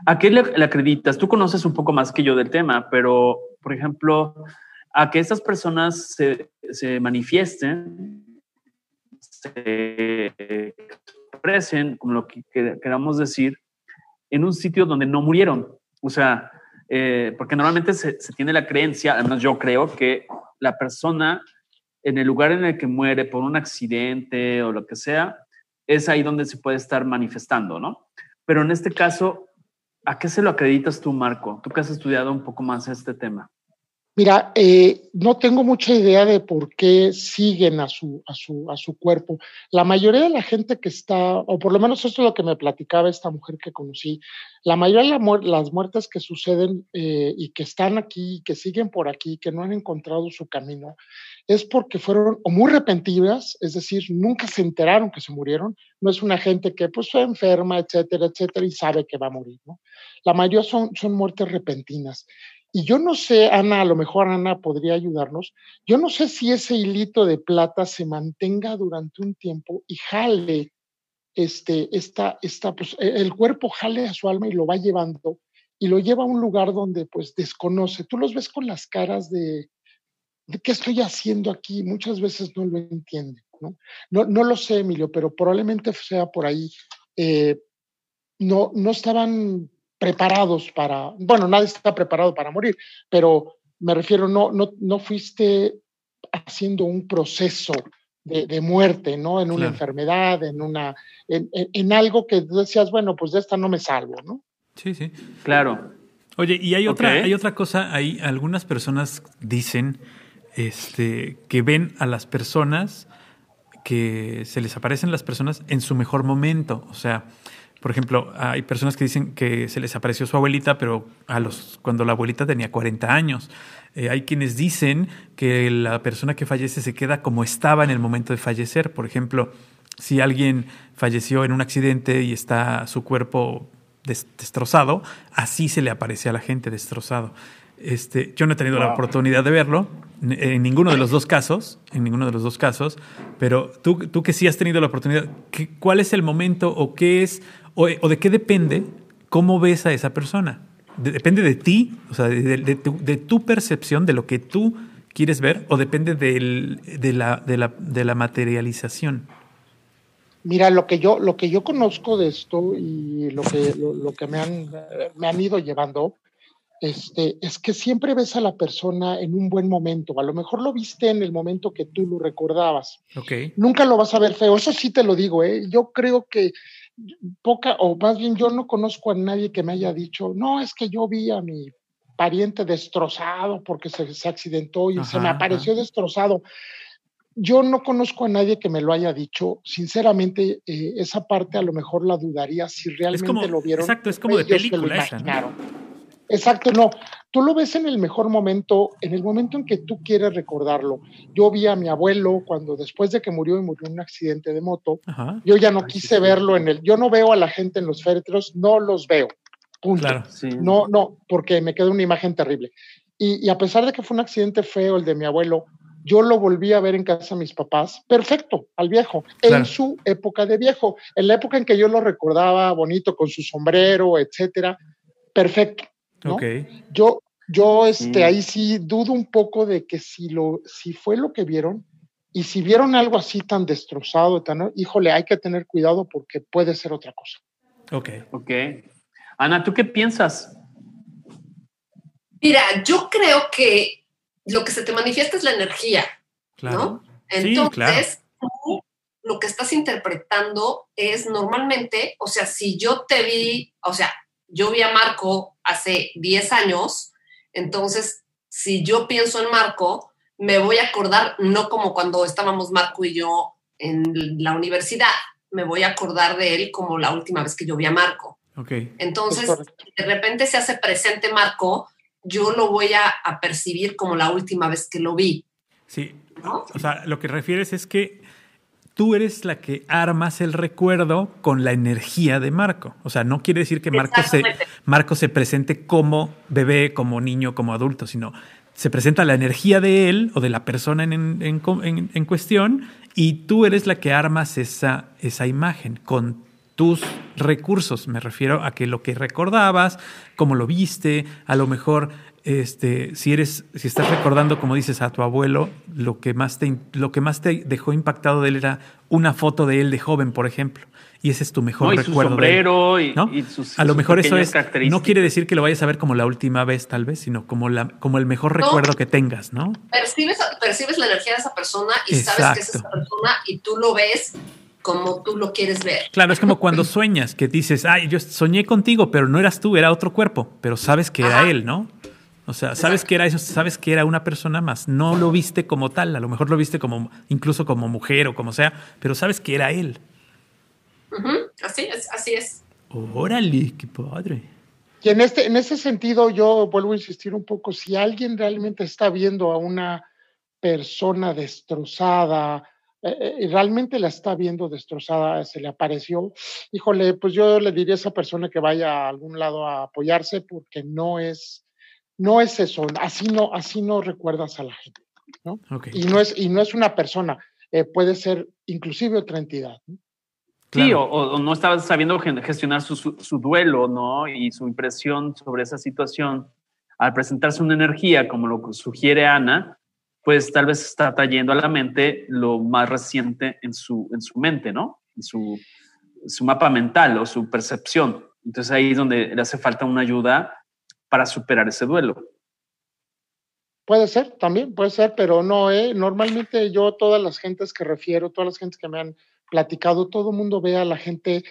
a qué le, acreditas. Tú conoces un poco más que yo del tema, pero, por ejemplo, a que estas personas se, se manifiesten, se expresen, como lo que queramos decir, en un sitio donde no murieron. O sea, eh, porque normalmente se, tiene la creencia, al menos yo creo, que la persona en el lugar en el que muere por un accidente o lo que sea, es ahí donde se puede estar manifestando, ¿no? Pero en este caso, ¿a qué se lo acreditas tú, Marco? Tú que has estudiado un poco más este tema. Mira, eh, no tengo mucha idea de por qué siguen a su, a, su, a su cuerpo. La mayoría de la gente que está, o por lo menos esto es lo que me platicaba esta mujer que conocí, la mayoría de las muertes que suceden eh, y que están aquí, que siguen por aquí, que no han encontrado su camino, es porque fueron muy repentinas, es decir, nunca se enteraron que se murieron. No es una gente que pues fue enferma, etcétera, etcétera, y sabe que va a morir. La mayoría son, son muertes repentinas. Y yo no sé, Ana, a lo mejor Ana podría ayudarnos, yo no sé si ese hilito de plata se mantenga durante un tiempo y jale, este, esta, esta, pues, e, el cuerpo jale a su alma y lo va llevando y lo lleva a un lugar donde pues desconoce. Tú los ves con las caras de, ¿qué estoy haciendo aquí? Muchas veces no lo entienden, ¿no? No, no lo sé, Emilio, pero probablemente sea por ahí. Eh, no, no estaban preparados para, bueno, nadie está preparado para morir, pero me refiero, no, no, no fuiste haciendo un proceso de, muerte, ¿no? En una enfermedad, en una, en, algo que decías, bueno, pues de esta no me salvo, ¿no? Sí, sí. Claro. Oye, y hay otra, hay otra cosa, hay algunas personas dicen este, que ven a las personas, que se les aparecen las personas en su mejor momento. O sea, por ejemplo, hay personas que dicen que se les apareció su abuelita, pero a los, cuando la abuelita tenía 40 años. Eh, hay quienes dicen que la persona que fallece se queda como estaba en el momento de fallecer. Por ejemplo, si alguien falleció en un accidente y está su cuerpo destrozado, así se le aparece a la gente destrozado. Este, yo no he tenido la oportunidad de verlo en ninguno de los dos casos, en ninguno de los dos casos, pero tú, tú que sí has tenido la oportunidad, ¿cuál es el momento o qué es o, de qué depende cómo ves a esa persona? ¿Depende de ti, o sea, de, tu, percepción, de lo que tú quieres ver, o depende de, la, de, la, materialización? Mira, lo que yo, lo que yo conozco de esto y lo que, lo, que me, han, me han ido llevando este, es que siempre ves a la persona en un buen momento. A lo mejor lo viste en el momento que tú lo recordabas. Okay. Nunca lo vas a ver feo. Eso sí te lo digo, ¿eh? Yo creo que poca, o más bien yo no conozco a nadie que me haya dicho, no, es que yo vi a mi pariente destrozado porque se, se accidentó y se me apareció destrozado. Yo no conozco a nadie que me lo haya dicho. Sinceramente, eh, esa parte a lo mejor la dudaría si realmente lo vieron. Exacto, es como de película esa, Exacto, no. Tú lo ves en el mejor momento, en el momento en que tú quieres recordarlo. Yo vi a mi abuelo cuando después de que murió y murió en un accidente de moto, yo ya no quise verlo en el, yo no veo a la gente en los féretros, no los veo. Punto. No, no, porque me quedó una imagen terrible. Y, a pesar de que fue un accidente feo el de mi abuelo, yo lo volví a ver en casa de mis papás, perfecto, al viejo, en su época de viejo, en la época en que yo lo recordaba bonito con su sombrero, etcétera, perfecto. Yo, yo este, ahí sí dudo un poco de que si, lo, si fue lo que vieron y si vieron algo así tan destrozado, tan, híjole, hay que tener cuidado porque puede ser otra cosa. Ok. Ok. Ana, ¿tú qué piensas? Mira, yo creo que lo que se te manifiesta es la energía, ¿no? Entonces, lo que estás interpretando es normalmente, o sea, si yo te vi, o sea, yo vi a Marco hace 10 años, entonces si yo pienso en Marco, me voy a acordar, no como cuando estábamos Marco y yo en la universidad, me voy a acordar de él como la última vez que yo vi a Marco. Okay. Entonces, de repente se hace presente Marco, yo lo voy a, percibir como la última vez que lo vi. Sí. O sea, lo que refieres es que tú eres la que armas el recuerdo con la energía de Marco. O sea, no quiere decir que Marco se, Marco se presente como bebé, como niño, como adulto, sino se presenta la energía de él o de la persona en, en, cuestión y tú eres la que armas esa, esa imagen con tus recursos. Me refiero a que lo que recordabas, cómo lo viste, a lo mejor este, si eres, si estás recordando, como dices, a tu abuelo, lo que más te, lo que más te dejó impactado de él era una foto de él de joven, por ejemplo. Y ese es tu mejor recuerdo. y, a lo mejor eso es. No quiere decir que lo vayas a ver como la última vez, tal vez, sino como, la, como el mejor recuerdo que tengas, ¿no? Percibes, percibes la energía de esa persona y sabes que es esa persona y tú lo ves como tú lo quieres ver. Claro, es como cuando sueñas, que dices, ay, yo soñé contigo, pero no eras tú, era otro cuerpo, pero sabes que era él, ¿no? O sea, sabes que era eso, sabes que era una persona más. No lo viste como tal, a lo mejor lo viste como, incluso como mujer o como sea, pero sabes que era él. Así es, así es. Órale, qué padre. Y en este, en ese sentido, yo vuelvo a insistir un poco, si alguien realmente está viendo a una persona destrozada, eh, eh, y realmente la está viendo destrozada, se le apareció, híjole, pues yo le diría a esa persona que vaya a algún lado a apoyarse porque no es no es eso, así no, así no recuerdas a la gente, ¿no? Y, no es, y no es una persona, eh, puede ser inclusive otra entidad. Sí, o, no estaba sabiendo gestionar su, su, duelo, ¿no? Y su impresión sobre esa situación. Al presentarse una energía, como lo sugiere Ana, pues tal vez está trayendo a la mente lo más reciente en su, en su mente, ¿no? En su, su mapa mental o su percepción. Entonces ahí es donde le hace falta una ayuda para superar ese duelo. Puede ser, también puede ser, pero no, ¿eh? Normalmente yo, todas las gentes que refiero, todas las gentes que me han platicado, todo el mundo ve a la gente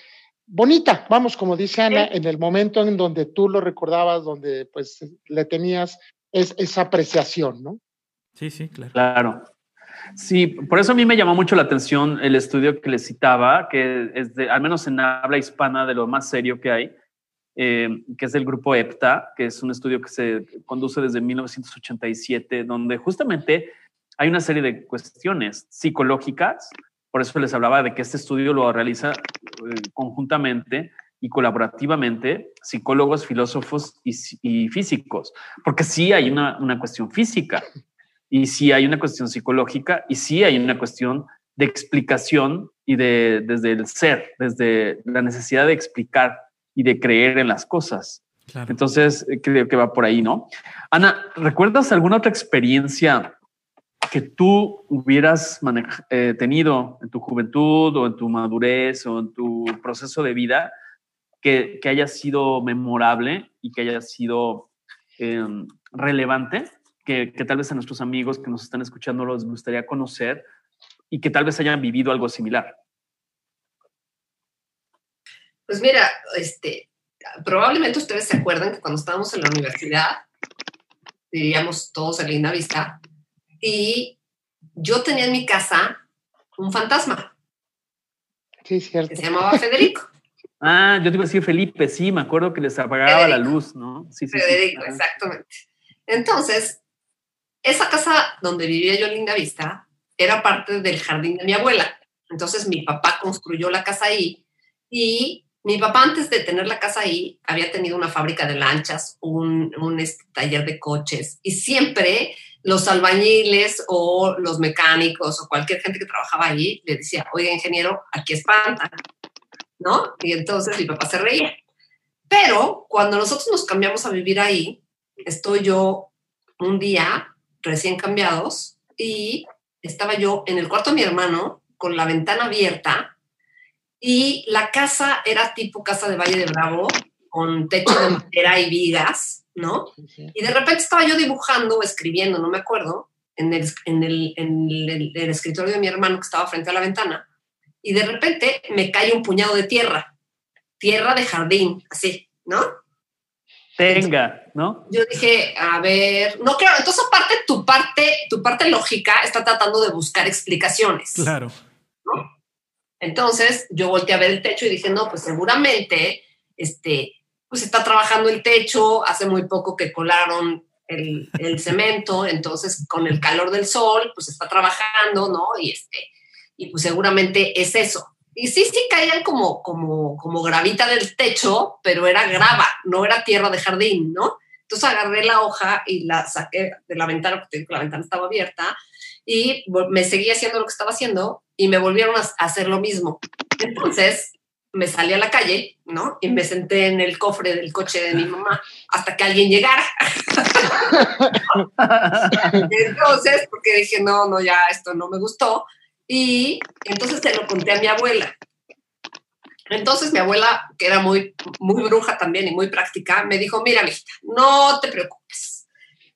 bonita, vamos, como dice Ana, en el momento en donde tú lo recordabas, donde pues le tenías esa apreciación, ¿no? Sí, sí, claro. Claro. Sí, por eso a mí me llamó mucho la atención el estudio que les citaba, que es de, al menos en habla hispana, de lo más serio que hay, eh, que es del grupo EPTA, que es un estudio que se conduce desde 1987, donde justamente hay una serie de cuestiones psicológicas. Por eso les hablaba de que este estudio lo realiza eh, conjuntamente y colaborativamente psicólogos, filósofos y, físicos, porque sí hay una, una, cuestión física y sí hay una cuestión psicológica y sí hay una cuestión de explicación y de desde el ser, desde la necesidad de explicar y de creer en las cosas. Entonces, eh, creo que va por ahí, ¿no? Ana, ¿recuerdas alguna otra experiencia que tú hubieras eh, tenido en tu juventud o en tu madurez o en tu proceso de vida que, haya sido memorable y que haya sido em, relevante, que, que, tal vez a nuestros amigos que nos están escuchando les gustaría conocer y que tal vez hayan vivido algo similar? Pues mira, este, probablemente ustedes se acuerdan que cuando estábamos en la universidad, vivíamos todos en Linda Vista, y yo tenía en mi casa un fantasma. Sí, cierto. Que se llamaba Federico. Ah, yo te iba a decir Felipe, sí, me acuerdo que les apagaba la luz, ¿no? Sí, sí. Federico, exactamente. Entonces, esa casa donde vivía yo en Linda Vista era parte del jardín de mi abuela. Entonces, mi papá construyó la casa ahí y mi papá antes de tener la casa ahí había tenido una fábrica de lanchas, un, este, taller de coches y siempre los albañiles o los mecánicos o cualquier gente que trabajaba allí le decía, oye ingeniero, aquí espanta, ¿no? Y entonces mi papá se reía. Pero cuando nosotros nos cambiamos a vivir ahí, estoy yo un día recién cambiados y estaba yo en el cuarto de mi hermano con la ventana abierta y la casa era tipo casa de Valle de Bravo, con techo de madera y vigas, ¿no? Y de repente estaba yo dibujando o escribiendo, no me acuerdo, en el, en, el, en el, escritorio de mi hermano que estaba frente a la ventana, y de repente me cae un puñado de tierra, tierra de jardín, así, ¿no? Tenga, ¿no? Yo dije, a ver, no, claro, entonces aparte tu parte, tu parte lógica está tratando de buscar explicaciones. Claro. Entonces yo volteé a ver el techo y dije, no, pues seguramente, este, pues está trabajando el techo, hace muy poco que colaron el, el cemento, entonces con el calor del sol, pues está trabajando, ¿no? Y este, y pues seguramente es eso. Y sí, sí caían como, como, como gravita del techo, pero era grava, no era tierra de jardín, ¿no? Entonces agarré la hoja y la saqué de la ventana, porque la ventana estaba abierta, y me seguí haciendo lo que estaba haciendo y me volvieron a hacer lo mismo. Entonces me salí a la calle, ¿no? Y me senté en el cofre del coche de mi mamá hasta que alguien llegara. Entonces, porque dije, no, no, ya esto no me gustó. Y entonces se lo conté a mi abuela. Entonces mi abuela, que era muy, muy bruja también y muy práctica, me dijo, mira, mijita, no te preocupes.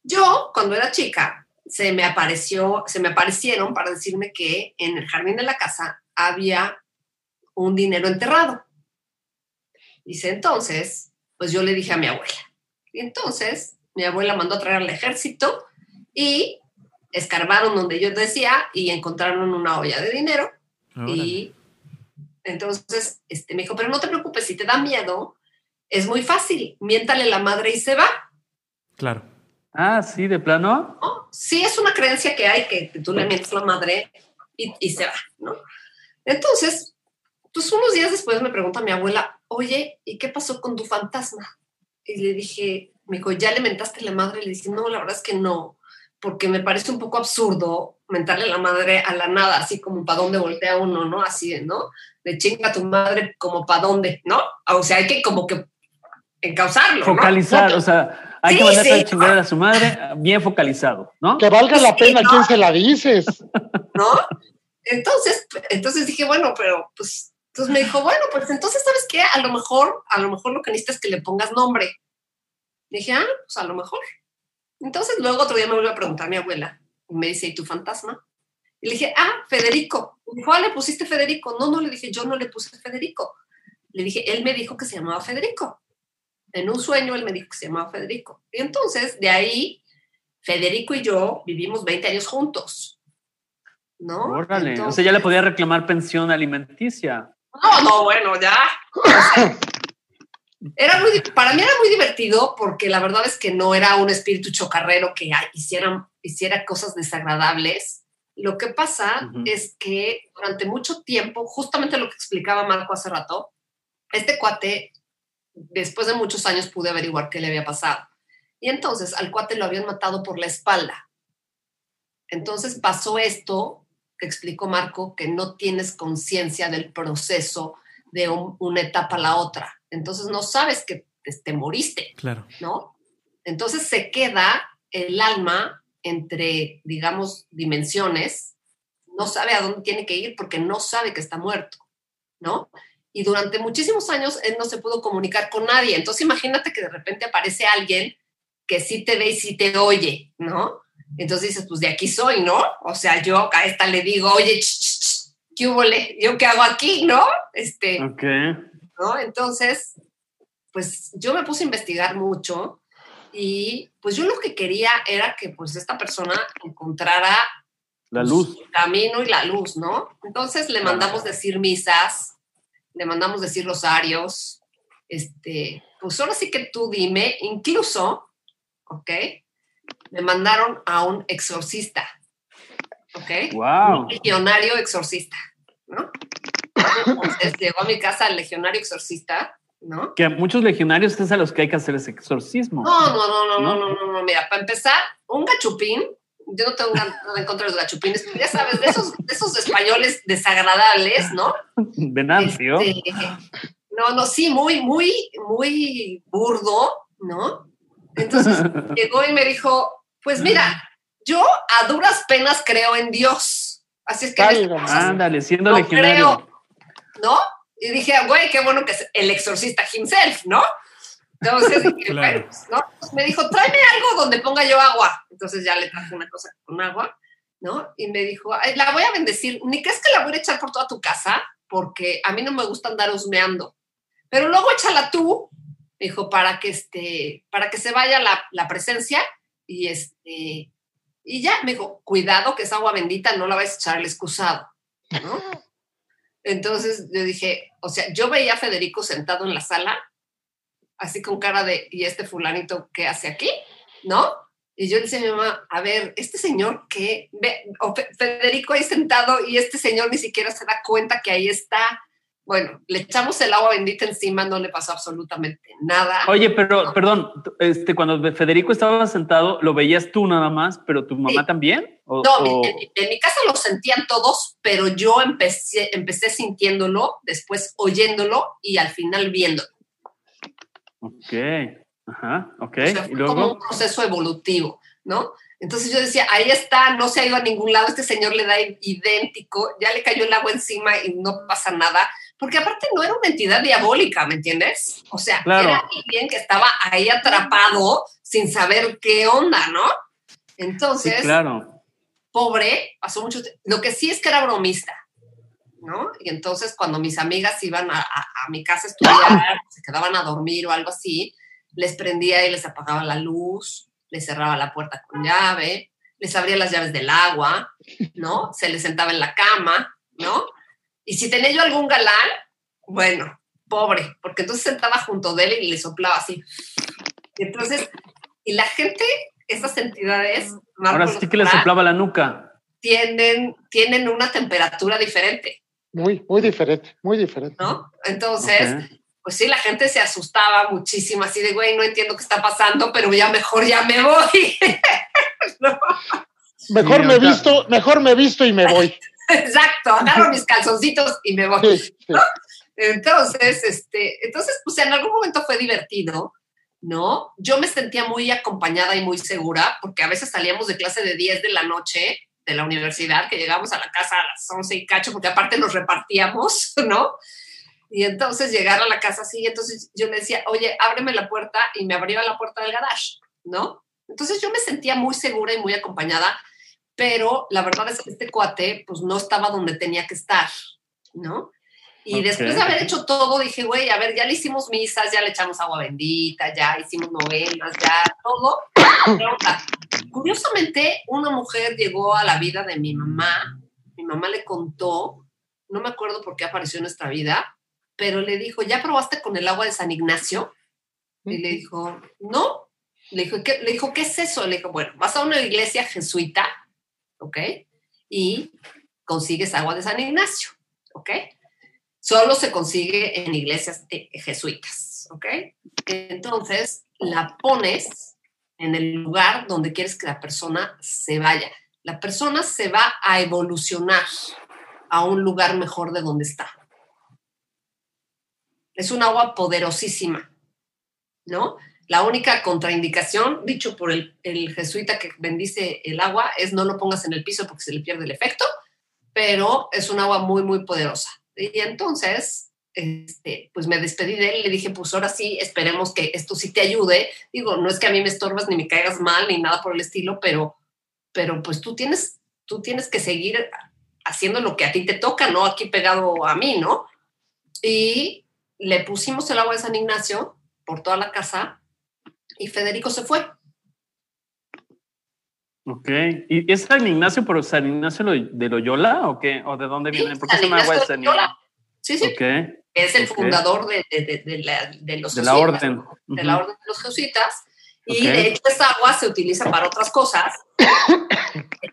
Yo, cuando era chica, se me apareció, se me aparecieron para decirme que en el jardín de la casa había un dinero enterrado. Dice, entonces, pues yo le dije a mi abuela. Y entonces mi abuela mandó a traer al ejército y escarbaron donde yo decía y encontraron una olla de dinero. Y entonces este, me dijo, pero no te preocupes, si te da miedo, es muy fácil, miéntale la madre y se va. Claro. Ah, sí, de plano. Sí, es una creencia que hay que tú le mientes la madre y, y, se va, ¿no? Entonces, pues unos días después me pregunta mi abuela, oye, ¿y qué pasó con tu fantasma? Y le dije, me dijo, ¿ya le mentaste la madre? Y le dije, no, la verdad es que no porque me parece un poco absurdo mentarle a la madre a la nada, así como para dónde voltea uno, ¿no? Así, ¿no? De chinga a tu madre como para dónde, ¿no? O sea, hay que como que encauzarlo. Focalizar, o sea, hay que mandarle a chingar a su madre bien focalizado, ¿no? Que valga la pena quién se la dices. ¿No? Entonces, entonces dije, bueno, pero pues, entonces me dijo, bueno, pues entonces, ¿sabes qué? A lo mejor, a lo mejor lo que necesitas es que le pongas nombre. Dije, ah, pues a lo mejor. Entonces luego otro día me vuelve a preguntar mi abuela y me dice, ¿y tu fantasma? Y le dije, ah, Federico. Me dijo, ah, ¿le pusiste Federico? No, no, le dije, yo no le puse Federico. Le dije, él me dijo que se llamaba Federico. En un sueño él me dijo que se llamaba Federico. Y entonces, de ahí, Federico y yo vivimos 20 años juntos. ¿No? Órale, o sea, ya le podía reclamar pensión alimenticia. No, no, bueno, ya. Era muy, para mí era muy divertido porque la verdad es que no era un espíritu chocarrero que hiciera, hiciera cosas desagradables. Lo que pasa es que durante mucho tiempo, justamente lo que explicaba Marco hace rato, este cuate, después de muchos años pude averiguar qué le había pasado. Y entonces al cuate lo habían matado por la espalda. Entonces pasó esto que explicó Marco, que no tienes conciencia del proceso de una etapa a la otra entonces no sabes que te, moriste, claro. ¿no? Entonces se queda el alma entre, digamos, dimensiones, no sabe a dónde tiene que ir porque no sabe que está muerto, ¿no? Y durante muchísimos años él no se pudo comunicar con nadie. Entonces imagínate que de repente aparece alguien que sí te ve y sí te oye, ¿no? Entonces dices, pues de aquí soy, ¿no? O sea, yo a esta le digo, oye, ¿qué hubo? ¿Yo qué hago aquí, no? Este, okay. ¿No? Entonces, pues yo me puse a investigar mucho y pues yo lo que quería era que pues esta persona encontrara la luz. el camino y la luz, ¿no? Entonces le mandamos decir misas, le mandamos decir rosarios, este, pues ahora sí que tú dime, incluso, ¿ok? Me mandaron a un exorcista, ¿ok? Wow. Un legionario exorcista. Entonces llegó a mi casa el legionario exorcista, ¿no? Que muchos legionarios es a los que hay que hacer ese exorcismo. No, no, no, no, no, no, no, no. Mira, para empezar, un gachupín, yo no tengo nada en contra de los gachupines, pero ya sabes, de esos, de esos españoles desagradables, ¿no? Venancio. Este, no, no, sí, muy, muy, muy burdo, ¿no? Entonces llegó y me dijo, pues mira, yo a duras penas creo en Dios. Así es que... Ándale, siendo legionario. ¿No? Y dije, güey, qué bueno que es el exorcista himself, ¿no? Entonces dije, pues, ¿no? me dijo, tráeme algo donde ponga yo agua. Entonces ya le traje una cosa con agua, ¿no? Y me dijo, la voy a bendecir. Ni crees que la voy a echar por toda tu casa, porque a mí no me gusta andar husmeando. Pero luego échala tú Me dijo, para que, este, para que se vaya la, la presencia y, este, y ya, me dijo, cuidado que esa agua bendita no la vais a echar al excusado, ¿no? Entonces yo dije, o sea, yo veía a Federico sentado en la sala, así con cara de, ¿y este fulanito qué hace aquí? ¿No? Y yo le decía a mi mamá, a ver, este señor que ve, Federico ahí sentado y este señor ni siquiera se da cuenta que ahí está. Bueno, le echamos el agua bendita encima, no le pasó absolutamente nada. Oye, pero, perdón, este, cuando Federico estaba sentado, ¿lo veías tú nada más, pero tu mamá también? no, En, mi casa lo sentían todos, pero yo empecé, empecé sintiéndolo, después oyéndolo y al final viéndolo. Ok. Ajá, ok. ¿Y luego? como un proceso evolutivo, ¿no? Entonces yo decía, ahí está, no se ha ido a ningún lado, este señor le da idéntico, ya le cayó el agua encima y no pasa nada, porque aparte no era una entidad diabólica, ¿me entiendes? O sea, era alguien que estaba ahí atrapado sin saber qué onda, ¿no? Entonces, claro. pobre, pasó mucho Lo que sí es que era bromista, ¿no? Y entonces cuando mis amigas iban a, a mi casa a estudiar, se quedaban a dormir o algo así, les prendía y les apagaba la luz, les cerraba la puerta con llave, les abría las llaves del agua, ¿no? Se les sentaba en la cama, ¿no? Y si tenía yo algún galán, bueno, pobre, porque entonces sentaba junto de él y le soplaba así. Y entonces, y la gente, esas entidades... Ahora sí que le soplaba la nuca. Tienen, tienen una temperatura diferente. Muy, muy diferente, muy diferente. ¿No? Entonces, pues sí, la gente se asustaba muchísimo, así de, güey, no entiendo qué está pasando, pero ya mejor ya me voy. Mejor me visto, mejor me visto y me voy. Exacto, agarro mis calzoncitos y me voy. Entonces, este, entonces, pues en algún momento fue divertido, ¿no? Yo me sentía muy acompañada y muy segura, porque a veces salíamos de clase de 10 de la noche de la universidad, que llegamos a la casa a las 11 y cacho, porque aparte nos repartíamos, ¿no? Y entonces llegar a la casa así, entonces yo le decía, oye, ábreme la puerta y me abría la puerta del garage, ¿no? Entonces yo me sentía muy segura y muy acompañada, pero la verdad es que este cuate pues no estaba donde tenía que estar, ¿no? Y después de haber hecho todo, dije, güey, a ver, ya le hicimos misas, ya le echamos agua bendita, ya hicimos novenas, ya todo. Curiosamente, una mujer llegó a la vida de mi mamá, mi mamá le contó, no me acuerdo por qué apareció en nuestra vida, pero le dijo, ¿ya probaste con el agua de San Ignacio? Y le dijo, no. Le dijo, ¿qué, le dijo, ¿qué es eso? Le dijo, bueno, vas a una iglesia jesuita, ¿ok? Y consigues agua de San Ignacio, ¿ok? Solo se consigue en iglesias eh, jesuitas, ¿ok? Entonces, la pones en el lugar donde quieres que la persona se vaya. La persona se va a evolucionar a un lugar mejor de donde está. Es un agua poderosísima, ¿no? La única contraindicación, dicho por el, jesuita que bendice el agua, es no lo pongas en el piso porque se le pierde el efecto, pero es un agua muy, muy poderosa. Y entonces, este, pues me despedí de él y le dije, pues ahora sí, esperemos que esto sí te ayude. Digo, no es que a mí me estorbas ni me caigas mal ni nada por el estilo, pero, pero pues tú tienes, tú tienes que seguir haciendo lo que a ti te toca, ¿no? Aquí pegado a mí, ¿no? Y le pusimos el agua de San Ignacio por toda la casa y Federico se fue. Ok. ¿Y es San Ignacio, pero San Ignacio de Loyola o qué? ¿O de dónde viene? ¿Por qué se llama agua de San Ignacio? Sí, sí. Es el fundador de, de, la, de los de la orden. De la orden de los jesuitas. Y de hecho esa agua se utiliza para otras cosas.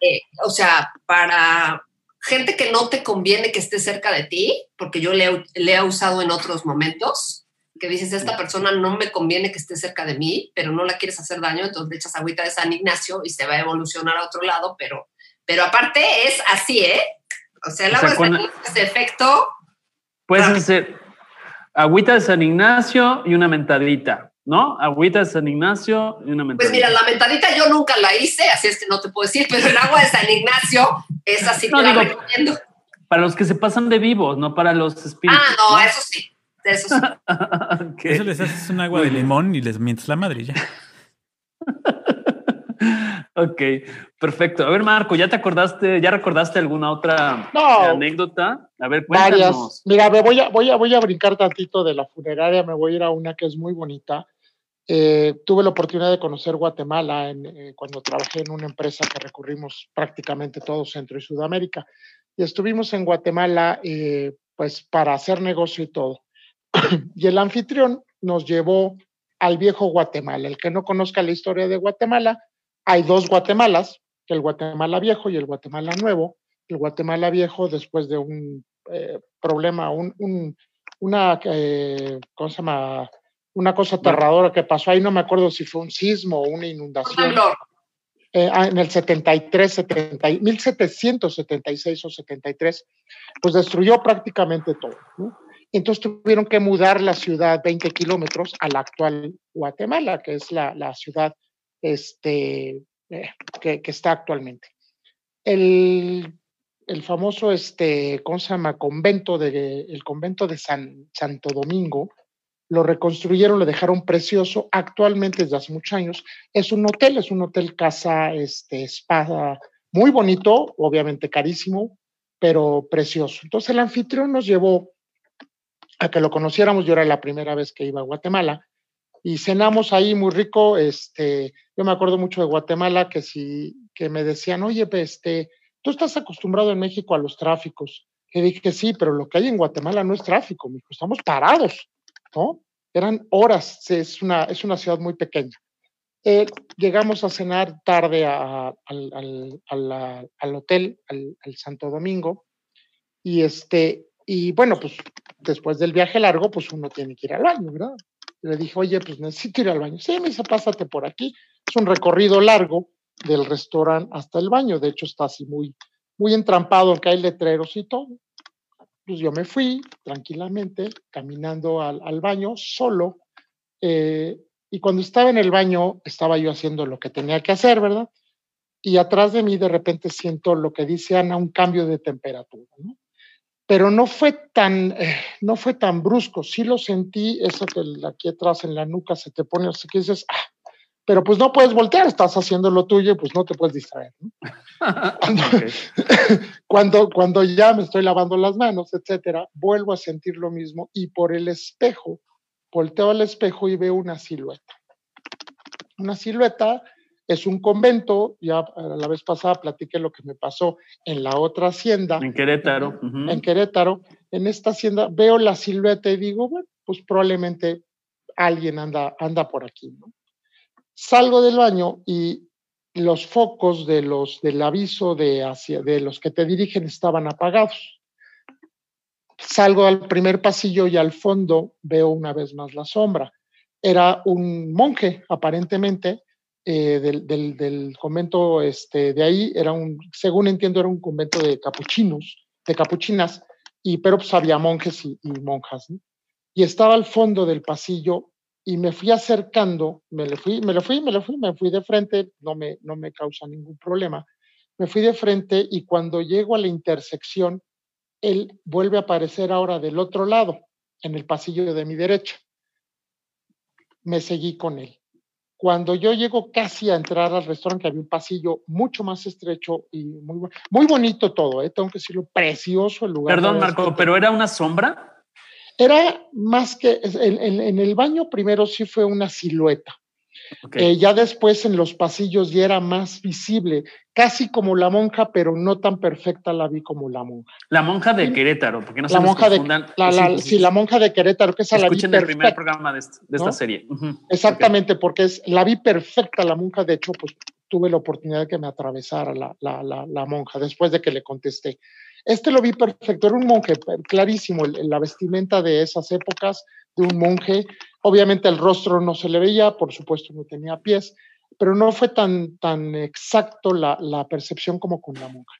Eh, o sea, para gente que no te conviene que esté cerca de ti, porque yo le, he usado en otros momentos, que dices, esta persona no me conviene que esté cerca de mí, pero no la quieres hacer daño, entonces le echas agüita de San Ignacio y se va a evolucionar a otro lado, pero, pero aparte es así, ¿eh? O sea, el agua de San Ignacio, ese efecto... Puedes hacer agüita de San Ignacio y una mentadita. ¿no? Agüita de San Ignacio y una mentadita. Pues mira, la mentadita yo nunca la hice, así es que no te puedo decir, pero el agua de San Ignacio es así no, la recomiendo. Para los que se pasan de vivos, no para los espíritus. Ah, no, eso sí. Eso sí. Eso les haces un agua de limón y les mientes la madre ya. Ok, perfecto. A ver, Marco, ¿ya te acordaste, ya recordaste alguna otra anécdota? A ver, cuéntanos. Varias. Mira, me voy a, voy, a, voy a brincar tantito de la funeraria, me voy a ir a una que es muy bonita. Eh, tuve la oportunidad de conocer Guatemala eh, cuando trabajé en una empresa que recorrimos prácticamente todo Centro y Sudamérica. Y estuvimos en Guatemala eh, pues para hacer negocio y todo. y el anfitrión nos llevó al viejo Guatemala. El que no conozca la historia de Guatemala, hay dos Guatemalas, el Guatemala viejo y el Guatemala nuevo. El Guatemala viejo, después de un eh, problema, un, una, eh, ¿cómo se llama? Una cosa aterradora que pasó ahí, no me acuerdo si fue un sismo o una inundación. Eh, ah, en el 73, 70, 1776 o 73, pues destruyó prácticamente todo. ¿no? Entonces tuvieron que mudar la ciudad 20 kilómetros a la actual Guatemala, que es la, ciudad este, eh, que, está actualmente. El, el, famoso, este, ¿cómo se llama? Convento de, el convento de San, Santo Domingo, lo reconstruyeron, lo dejaron precioso. Actualmente, desde hace muchos años, es un hotel, es un hotel casa, este, espada, muy bonito, obviamente carísimo, pero precioso. Entonces el anfitrión nos llevó a que lo conociéramos. Yo era la primera vez que iba a Guatemala y cenamos ahí muy rico. Este, yo me acuerdo mucho de Guatemala que si que me decían, oye, este, tú estás acostumbrado en México a los tráficos. Le dije, sí, pero lo que hay en Guatemala no es tráfico, mijo, estamos parados, ¿no? Eran horas, es una, es una ciudad muy pequeña. Eh, llegamos a cenar tarde al, al, al, hotel, al, Santo Domingo, y, este, y bueno, pues después del viaje largo, pues uno tiene que ir al baño, ¿verdad? Le dije, oye, pues necesito ir al baño. Sí, me dice, pásate por aquí. Es un recorrido largo del restaurante hasta el baño. De hecho, está así muy, muy entrampado, aunque hay letreros y todo. Pues yo me fui tranquilamente, caminando al, baño, solo. Eh, y cuando estaba en el baño, estaba yo haciendo lo que tenía que hacer, ¿verdad? Y atrás de mí, de repente, siento lo que dice Ana, un cambio de temperatura, ¿no? Pero no fue tan, eh, no fue tan brusco. Sí lo sentí, eso que aquí atrás en la nuca se te pone, así que dices, ah, pero pues no puedes voltear, estás haciendo lo tuyo, pues no te puedes distraer. Cuando, cuando, ya me estoy lavando las manos, etcétera, vuelvo a sentir lo mismo y por el espejo, volteo al espejo y veo una silueta. Una silueta es un convento, ya la vez pasada platiqué lo que me pasó en la otra hacienda. En Querétaro. En Querétaro. En esta hacienda veo la silueta y digo, bueno, pues probablemente alguien anda, anda por aquí, ¿no? Salgo del baño y los focos de los, del aviso de, hacia, de los que te dirigen estaban apagados. Salgo al primer pasillo y al fondo veo una vez más la sombra. Era un monje, aparentemente, eh, del, convento este, de ahí, era un, según entiendo, era un convento de capuchinos, de capuchinas, y, pero pues había monjes y, monjas. Y estaba al fondo del pasillo y me fui acercando, me le fui, me lo fui, me lo fui, me fui de frente, no me, no me causa ningún problema. Me fui de frente y cuando llego a la intersección, él vuelve a aparecer ahora del otro lado, en el pasillo de mi derecha. Me seguí con él. Cuando yo llego casi a entrar al restaurante, había un pasillo mucho más estrecho y muy, muy bonito todo, ¿eh? tengo que decirlo, precioso el lugar. Perdón, Marco, ¿pero era una sombra? Era más que, en, el baño primero sí fue una silueta. Eh, ya después en los pasillos ya era más visible, casi como la monja, pero no tan perfecta la vi como la monja. La monja de Querétaro, porque no la se monja de, la, sí, la monja de Querétaro, que es la vi el primer programa de, esta serie. Exactamente, porque es, la vi perfecta la monja, de hecho, pues tuve la oportunidad de que me atravesara la, la monja después de que le contesté. Este lo vi perfecto, era un monje, clarísimo, la vestimenta de esas épocas de un monje. Obviamente el rostro no se le veía, por supuesto no tenía pies, pero no fue tan, tan exacto la, la percepción como con la monja.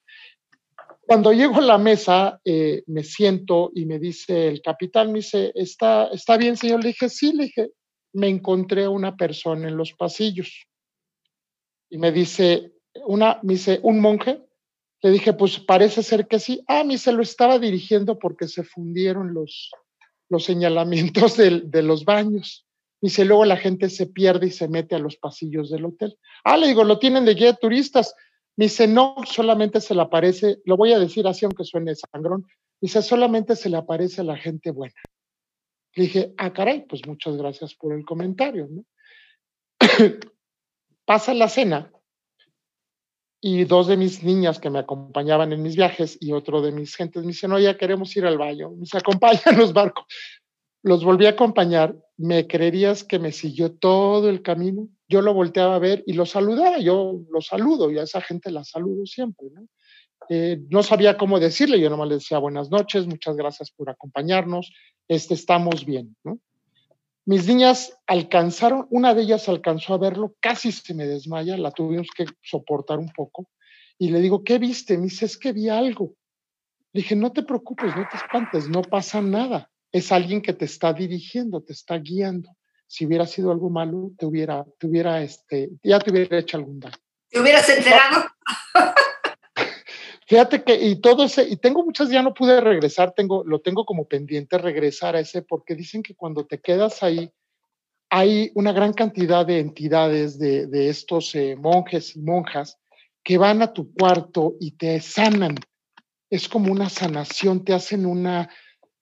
Cuando llego a la mesa, eh, me siento y me dice el capitán, me dice, ¿está, ¿está bien, señor? Le dije, sí, le dije, me encontré una persona en los pasillos. Y me dice, una, me dice, ¿un monje? Le dije, pues parece ser que sí. Ah, mí se lo estaba dirigiendo porque se fundieron los, los señalamientos de, de los baños. Dice, luego la gente se pierde y se mete a los pasillos del hotel. Ah, le digo, lo tienen de guía de turistas. Me dice, no, solamente se le aparece, lo voy a decir así aunque suene sangrón, dice, solamente se le aparece a la gente buena. Le dije, ah, caray, pues muchas gracias por el comentario. ¿no? Pasa la cena y dos de mis niñas que me acompañaban en mis viajes y otro de mis gentes me dicen, no, ya queremos ir al baño, nos acompañan los barcos. Los volví a acompañar, me creerías que me siguió todo el camino, yo lo volteaba a ver y lo saludaba, yo lo saludo y a esa gente la saludo siempre, ¿no? Eh, sabía cómo decirle, yo nomás le decía buenas noches, muchas gracias por acompañarnos, este, estamos bien, ¿no? Mis niñas alcanzaron, una de ellas alcanzó a verlo, casi se me desmaya, la tuvimos que soportar un poco. Y le digo, ¿qué viste? Me dice, es que vi algo. Le dije, no te preocupes, no te espantes, no pasa nada. Es alguien que te está dirigiendo, te está guiando. Si hubiera sido algo malo, te hubiera, te hubiera, este, ya te hubiera hecho algún daño. ¿Te hubieras enterado? Fíjate que, y todo ese, y tengo muchas, ya no pude regresar, tengo, lo tengo como pendiente regresar a ese, porque dicen que cuando te quedas ahí, hay una gran cantidad de entidades de, de estos eh, monjes y monjas que van a tu cuarto y te sanan. Es como una sanación, te hacen una,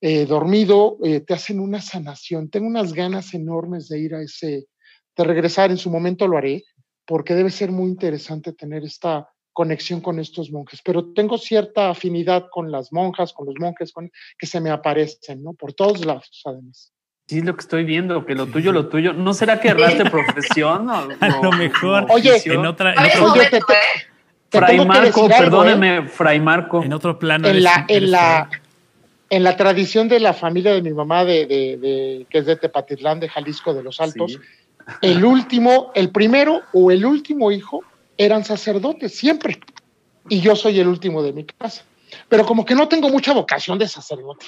eh, dormido, eh, te hacen una sanación. Tengo unas ganas enormes de ir a ese, de regresar, en su momento lo haré, porque debe ser muy interesante tener esta conexión con estos monjes, pero tengo cierta afinidad con las monjas, con los monjes, con, que se me aparecen, ¿no? Por todos lados, además. Sí, es lo que estoy viendo, que lo tuyo, lo tuyo. ¿No será que erraste profesión? O, a lo mejor. Oye, en otra. En oye, te, te, te Fray Marco, perdóneme, ¿eh? Fray Marco. En otro plano. En la, en la, en la tradición de la familia de mi mamá, de, de, de que es de Tepatitlán, de Jalisco, de los Altos, sí. el último, el primero o el último hijo eran sacerdotes, siempre. Y yo soy el último de mi casa. Pero como que no tengo mucha vocación de sacerdote.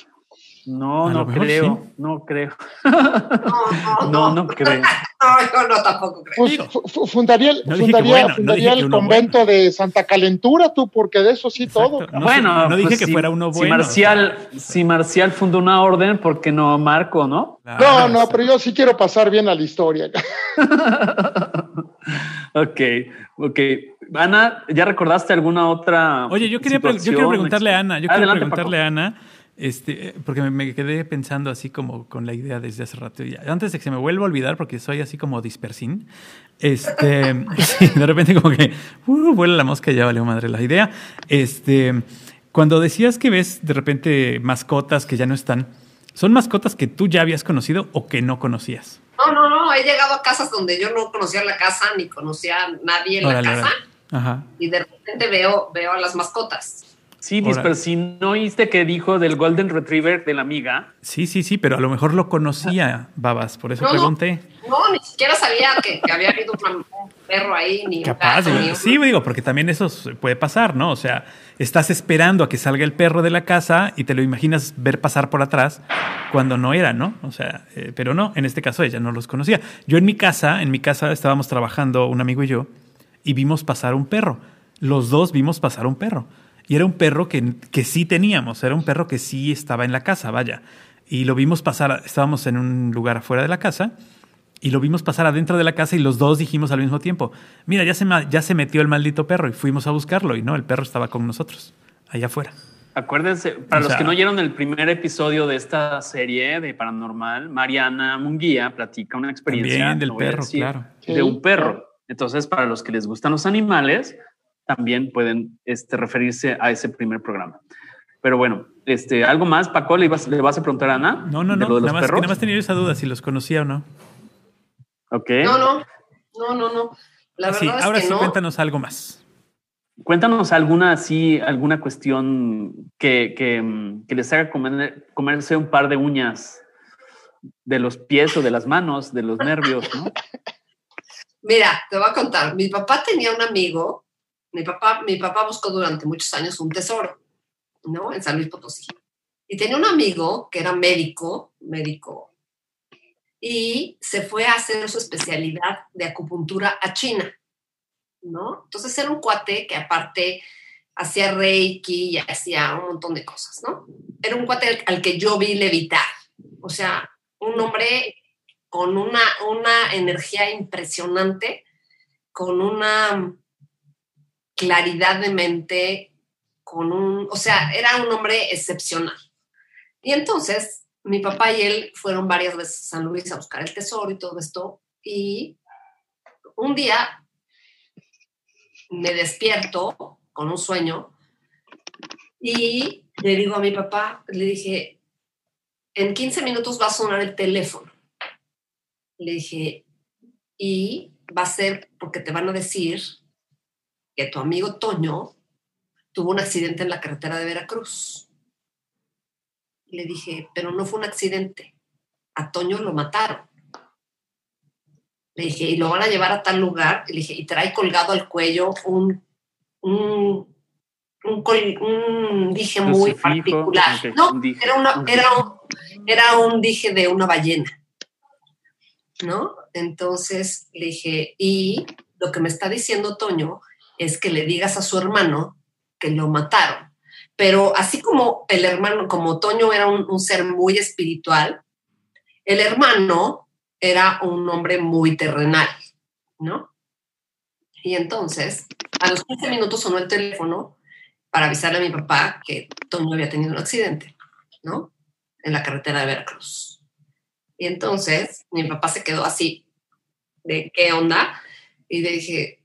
No, no creo, sí. no creo. No, no, no creo. No, yo no tampoco creo. Pues, fundaría no fundaría, bueno, fundaría no el convento bueno. de Santa Calentura, tú, porque de eso sí Exacto. todo. bueno, no dije pues que si, fuera uno bueno. Si Marcial, o sea, si Marcial fundó una orden, ¿por qué no Marco, no? Claro, no, no, pero yo sí quiero pasar bien a la historia. ok, ok. Ana, ¿ya recordaste alguna otra? Oye, yo quería, yo quiero preguntarle a Ana, yo quiero preguntarle Paco. a Ana. Este, porque me quedé pensando así como con la idea desde hace rato. Antes de que se me vuelva a olvidar, porque soy así como dispersín, este, sí, de repente como que uh, vuela la mosca y ya valió madre la idea. Este, cuando decías que ves de repente mascotas que ya no están, ¿son mascotas que tú ya habías conocido o que no conocías? No, no, no, he llegado a casas donde yo no conocía la casa ni conocía a nadie en Órale, la casa. Ajá. Y de repente veo, veo a las mascotas. Sí, pero si no oíste que dijo del Golden Retriever de la amiga. Sí, sí, sí, pero a lo mejor lo conocía, Babas, por eso no, pregunté. No, no, ni siquiera sabía que, que había habido un, perro ahí, ni Capaz, un gato, ni un... Sí, digo, porque también eso puede pasar, ¿no? O sea, estás esperando a que salga el perro de la casa y te lo imaginas ver pasar por atrás cuando no era, ¿no? O sea, eh, pero no, en este caso ella no los conocía. Yo en mi casa, en mi casa estábamos trabajando un amigo y yo y vimos pasar un perro. Los dos vimos pasar un perro. Y era un perro que, que sí teníamos, era un perro que sí estaba en la casa, vaya. Y lo vimos pasar, estábamos en un lugar afuera de la casa y lo vimos pasar adentro de la casa y los dos dijimos al mismo tiempo, mira, ya se, ya se metió el maldito perro y fuimos a buscarlo y no, el perro estaba con nosotros, allá afuera. Acuérdense, para o los sea, que no oyeron el primer episodio de esta serie de Paranormal, Mariana Munguía platica una experiencia del perro, decir, claro. De un perro. Entonces, para los que les gustan los animales, también pueden este, referirse a ese primer programa. Pero bueno, este, ¿algo más, Paco? ¿Le, ibas, ¿Le vas a preguntar a Ana? No, no, no. Nada más, nada más, tenía esa duda si los conocía o no. Ok. No, no. No, no, no. La verdad sí, es ahora que sí, no. cuéntanos algo más. Cuéntanos alguna así, alguna cuestión que, que, que les haga comer, comerse un par de uñas de los pies o de las manos, de los nervios, ¿no? Mira, te voy a contar. Mi papá tenía un amigo mi papá, mi papá buscó durante muchos años un tesoro, ¿no? En San Luis Potosí. Y tenía un amigo que era médico, médico, y se fue a hacer su especialidad de acupuntura a China, ¿no? Entonces era un cuate que aparte hacía reiki y hacía un montón de cosas, ¿no? Era un cuate al, al que yo vi levitar, o sea, un hombre con una, una energía impresionante, con una claridad de mente, con un, o sea, era un hombre excepcional. Y entonces mi papá y él fueron varias veces a San Luis a buscar el tesoro y todo esto. Y un día me despierto con un sueño y le digo a mi papá, le dije, en 15 minutos va a sonar el teléfono. Le dije, y va a ser porque te van a decir que tu amigo Toño tuvo un accidente en la carretera de Veracruz. Le dije, pero no fue un accidente. A Toño lo mataron. Le dije, y lo van a llevar a tal lugar. Le dije, y trae colgado al cuello un, un un, dije muy particular. no, era, una, era, un, era un dije de una ballena. ¿No? Entonces le dije, y lo que me está diciendo Toño es que le digas a su hermano que lo mataron. Pero así como el hermano, como Toño era un, un ser muy espiritual, el hermano era un hombre muy terrenal, ¿no? Y entonces, a los 15 minutos sonó el teléfono para avisarle a mi papá que Toño había tenido un accidente, ¿no? En la carretera de Veracruz. Y entonces mi papá se quedó así, de qué onda, y le dije,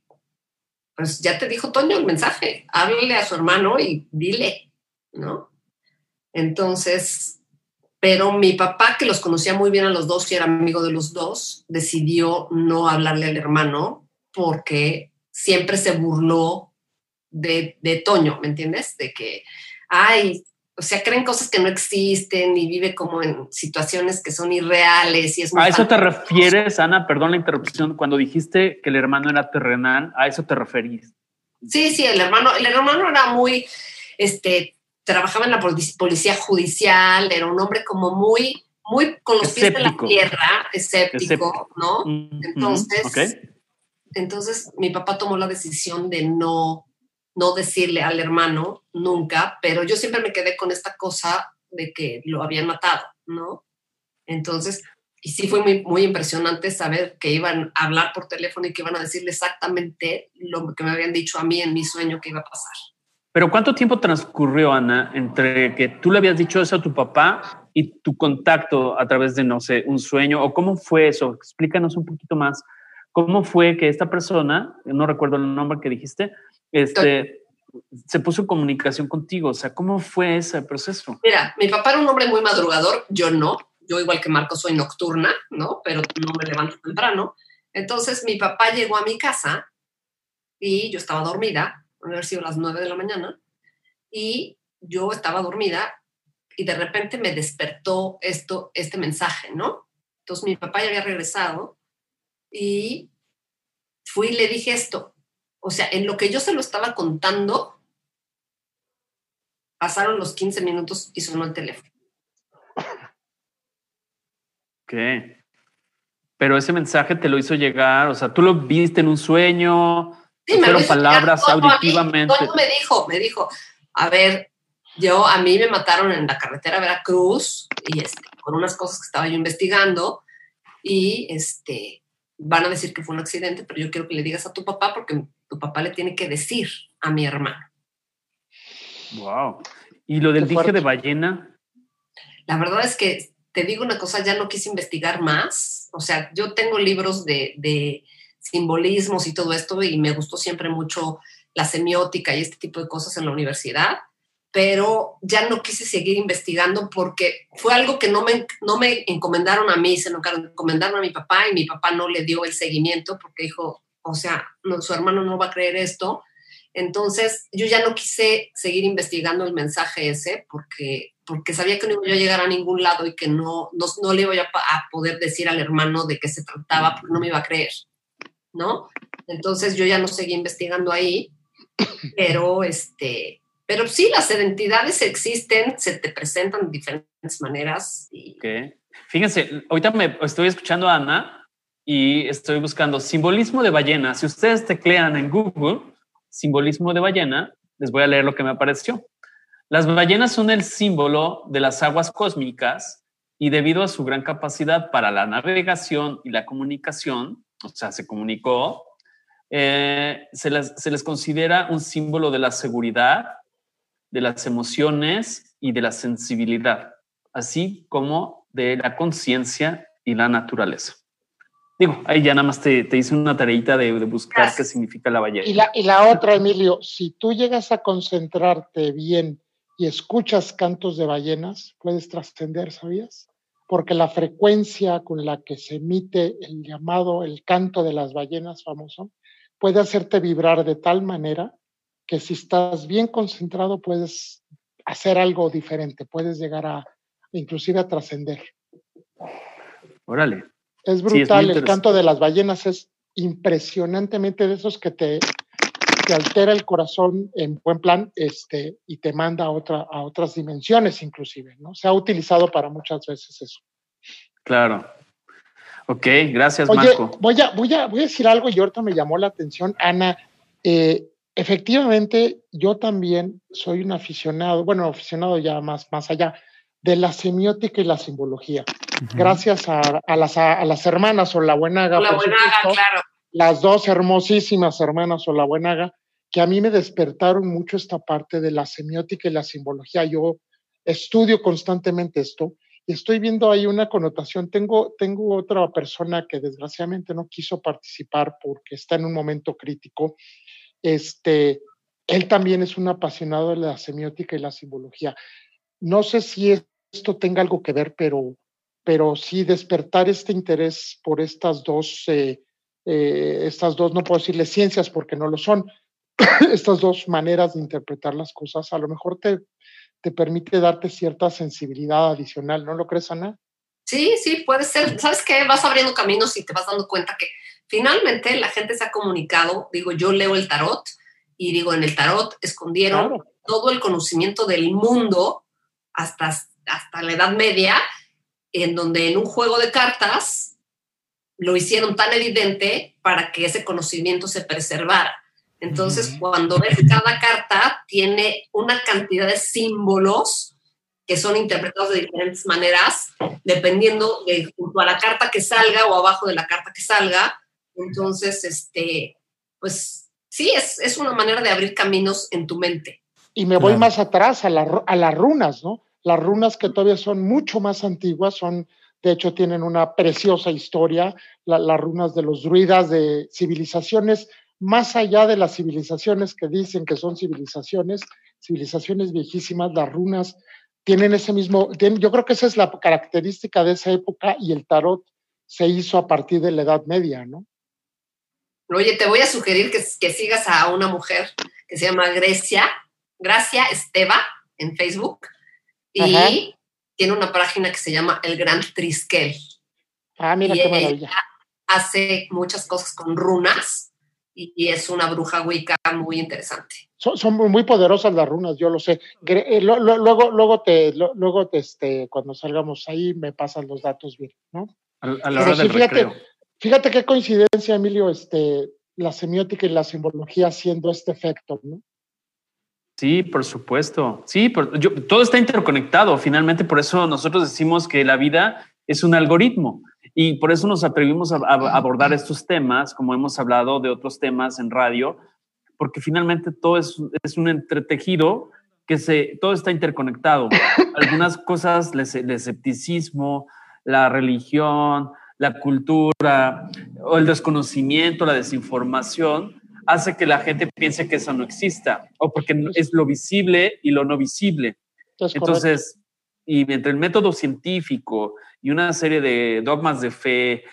pues ya te dijo Toño el mensaje, háblale a su hermano y dile, ¿no? Entonces, pero mi papá, que los conocía muy bien a los dos y era amigo de los dos, decidió no hablarle al hermano porque siempre se burló de, Toño, ¿me entiendes? De que, ay, o sea, creen cosas que no existen y vive como en situaciones que son irreales y es ¿A eso te refieres, Ana? Perdón la interrupción. Cuando dijiste que el hermano era terrenal, ¿a eso te referís? Sí, sí, el hermano, el hermano era muy, este, trabajaba en la policía judicial, era un hombre como muy, muy con los pies en la tierra, escéptico, ¿no? Mm, entonces, entonces mi papá tomó la decisión de no, no decirle al hermano nunca, pero yo siempre me quedé con esta cosa de que lo habían matado, ¿no? Entonces, y sí fue muy, muy impresionante saber que iban a hablar por teléfono y que iban a decirle exactamente lo que me habían dicho a mí en mi sueño que iba a pasar. Pero ¿cuánto tiempo transcurrió, Ana, entre que tú le habías dicho eso a tu papá y tu contacto a través de, no sé, un sueño? ¿O cómo fue eso? Explícanos un poquito más. ¿Cómo fue que esta persona, no recuerdo el nombre que dijiste, este, se puso en comunicación contigo? O sea, ¿cómo fue ese proceso? Mira, mi papá era un hombre muy madrugador, yo no. Yo igual que Marco soy nocturna, ¿no? Pero no me levanto temprano. Entonces mi papá llegó a mi casa y yo estaba dormida, haber sido las nueve de la mañana, y yo estaba dormida y de repente me despertó esto, este mensaje, ¿no? Entonces mi papá ya había regresado y fui y le dije esto, o sea, en lo que yo se lo estaba contando, pasaron los 15 minutos y sonó el teléfono. ¿Qué? Pero ese mensaje te lo hizo llegar, o sea, tú lo viste en un sueño, sí, fueron palabras auditivamente. me dijo, me dijo, a ver, yo a mí me mataron en la carretera Veracruz y este, con unas cosas que estaba yo investigando y este van a decir que fue un accidente, pero yo quiero que le digas a tu papá porque tu papá le tiene que decir a mi hermano. Wow. ¿Y lo del dije de ballena? La verdad es que te digo una cosa, ya no quise investigar más. O sea, yo tengo libros de, de simbolismos y todo esto y me gustó siempre mucho la semiótica y este tipo de cosas en la universidad, pero ya no quise seguir investigando porque fue algo que no me, no me encomendaron a mí, se lo encomendaron a mi papá y mi papá no le dio el seguimiento porque dijo, o sea, su hermano no va a creer esto. Entonces, yo ya no quise seguir investigando el mensaje ese porque, porque sabía que no iba a llegar a ningún lado y que no, no, le iba a, poder decir al hermano de qué se trataba porque no me iba a creer, ¿no? Entonces, yo ya no seguí investigando ahí, pero este, pero sí, las identidades existen, se te presentan de diferentes maneras. Y... Fíjense, ahorita me estoy escuchando a Ana y estoy buscando simbolismo de ballena. Si ustedes teclean en Google simbolismo de ballena, les voy a leer lo que me apareció. Las ballenas son el símbolo de las aguas cósmicas y debido a su gran capacidad para la navegación y la comunicación, o sea, se comunicó, eh, se, se les considera un símbolo de la seguridad, de las emociones y de la sensibilidad, así como de la conciencia y la naturaleza. Digo, ahí ya nada más te, te hice una tareita de, buscar qué significa la ballena. Y la, y la otra, Emilio, si tú llegas a concentrarte bien y escuchas cantos de ballenas, puedes trascender, ¿sabías? Porque la frecuencia con la que se emite el llamado, el canto de las ballenas famoso, puede hacerte vibrar de tal manera que si estás bien concentrado puedes hacer algo diferente, puedes llegar a inclusive a trascender. Órale. Es brutal, el canto de las ballenas es impresionantemente de esos que te, te, altera el corazón en buen plan este, y te manda a, otra, a otras dimensiones inclusive, ¿no? Se ha utilizado para muchas veces eso. Claro. Ok, gracias Marco. Voy a, voy, a, voy a decir algo y ahorita me llamó la atención, Ana. Eh, efectivamente, yo también soy un aficionado, bueno, aficionado ya más, más allá, de la semiótica y la simbología. Gracias a, las, a, las, hermanas Olabuenaga. La claro. Las dos hermosísimas hermanas Olabuenaga, que a mí me despertaron mucho esta parte de la semiótica y la simbología. Yo estudio constantemente esto y estoy viendo ahí una connotación. Tengo, tengo otra persona que desgraciadamente no quiso participar porque está en un momento crítico. Este, él también es un apasionado de la semiótica y la simbología. No sé si esto tenga algo que ver, pero, pero sí despertar este interés por estas dos, eh, eh, estas dos, no puedo decirle ciencias porque no lo son, estas dos maneras de interpretar las cosas, a lo mejor te, te permite darte cierta sensibilidad adicional, ¿no lo crees, Ana? Sí, sí, puede ser. ¿Sabes qué? Vas abriendo caminos y te vas dando cuenta que finalmente la gente se ha comunicado, digo, yo leo el tarot y digo, en el tarot escondieron todo el conocimiento del mundo hasta, hasta la Edad Media, en donde en un juego de cartas lo hicieron tan evidente para que ese conocimiento se preservara. Entonces, cuando ves cada carta, tiene una cantidad de símbolos que son interpretados de diferentes maneras, dependiendo de junto a la carta que salga o abajo de la carta que salga. Entonces, este, pues sí, es, es una manera de abrir caminos en tu mente. Y me voy más atrás a, a las runas, ¿no? Las runas que todavía son mucho más antiguas, son, de hecho, tienen una preciosa historia, las runas de los druidas, de civilizaciones, más allá de las civilizaciones que dicen que son civilizaciones, civilizaciones viejísimas, las runas tienen ese mismo, yo creo que esa es la característica de esa época y el tarot se hizo a partir de la Edad Media, ¿no? Oye, te voy a sugerir que, que sigas a una mujer que se llama Grecia, Gracia Esteva en Facebook y tiene una página que se llama El Gran Triskel. Ah, mira qué maravilla. Hace muchas cosas con runas y es una bruja wicca muy interesante. Son, muy poderosas las runas, yo lo sé. Eh, luego, luego te, luego te, este, cuando salgamos ahí me pasan los datos bien, ¿no? A, la hora del fíjate, fíjate qué coincidencia, Emilio, este, la semiótica y la simbología haciendo este efecto, ¿no? Sí, por supuesto. Sí, todo está interconectado. Finalmente, por eso nosotros decimos que la vida es un algoritmo y por eso nos atrevimos a, abordar estos temas, como hemos hablado de otros temas en radio, porque finalmente todo es, un entretejido que se, todo está interconectado. Algunas cosas, el escepticismo, la religión, la cultura, o el desconocimiento, la desinformación, hace que la gente piense que eso no exista, o porque es lo visible y lo no visible. Entonces, y entre el método científico y una serie de dogmas de fe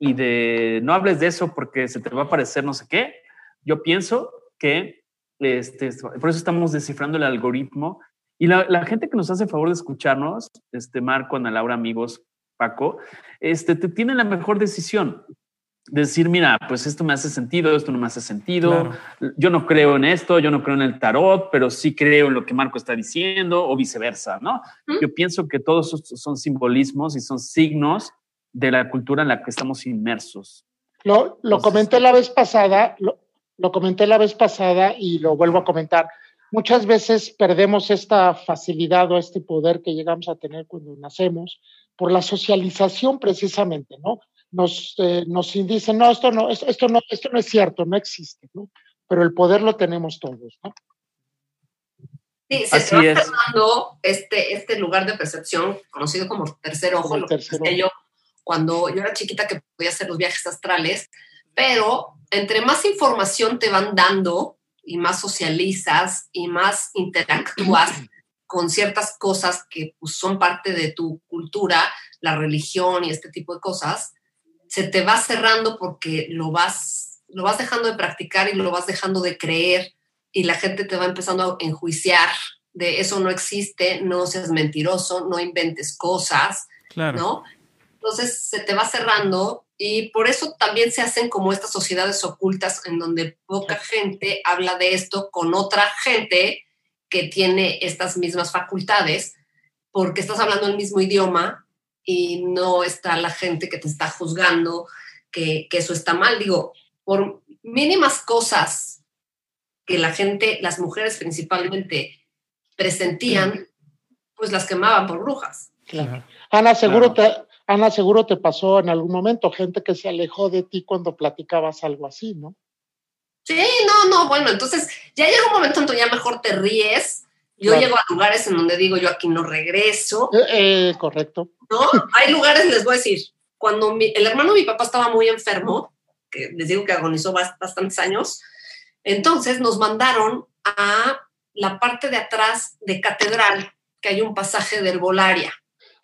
y de no hables de eso porque se te va a parecer no sé qué, yo pienso que este, por eso estamos descifrando el algoritmo y la, gente que nos hace favor de escucharnos, este Marco, Ana Laura, amigos, Paco, este, te tiene la mejor decisión decir, mira, pues esto me hace sentido, esto no me hace sentido, yo no creo en esto, yo no creo en el tarot, pero sí creo en lo que Marco está diciendo o viceversa, ¿no? Yo pienso que todos son simbolismos y son signos de la cultura en la que estamos inmersos. Lo, lo comenté la vez pasada, lo, lo comenté la vez pasada y lo vuelvo a comentar. Muchas veces perdemos esta facilidad o este poder que llegamos a tener cuando nacemos por la socialización precisamente, ¿no? Nos, eh, nos dicen, no esto, no, esto, no, esto no es cierto, no existe, ¿no? Pero el poder lo tenemos todos, ¿no? Sí, se Así va formando este, este lugar de percepción conocido como tercer ojo, lo que yo cuando yo era chiquita que podía hacer los viajes astrales, pero entre más información te van dando y más socializas y más interactúas con ciertas cosas que pues, son parte de tu cultura, la religión y este tipo de cosas, se te va cerrando porque lo vas, lo vas dejando de practicar y lo vas dejando de creer y la gente te va empezando a enjuiciar de eso no existe, no seas mentiroso, no inventes cosas, ¿no? Entonces se te va cerrando y por eso también se hacen como estas sociedades ocultas en donde poca gente habla de esto con otra gente que tiene estas mismas facultades, porque estás hablando el mismo idioma y no está la gente que te está juzgando que, que eso está mal. Digo, por mínimas cosas que la gente, las mujeres principalmente, presentían, pues las quemaban por brujas. Ana, seguro te, Ana, seguro te pasó en algún momento gente que se alejó de ti cuando platicabas algo así, ¿no? Sí, no, no, bueno, entonces ya llega un momento en que ya mejor te ríes. Yo llego a lugares en donde digo, yo aquí no regreso. Eh, eh, correcto. ¿No? Hay lugares, les voy a decir, cuando el hermano de mi papá estaba muy enfermo, que les digo que agonizó bastantes años, entonces nos mandaron a la parte de atrás de Catedral, que hay un pasaje del Volaria.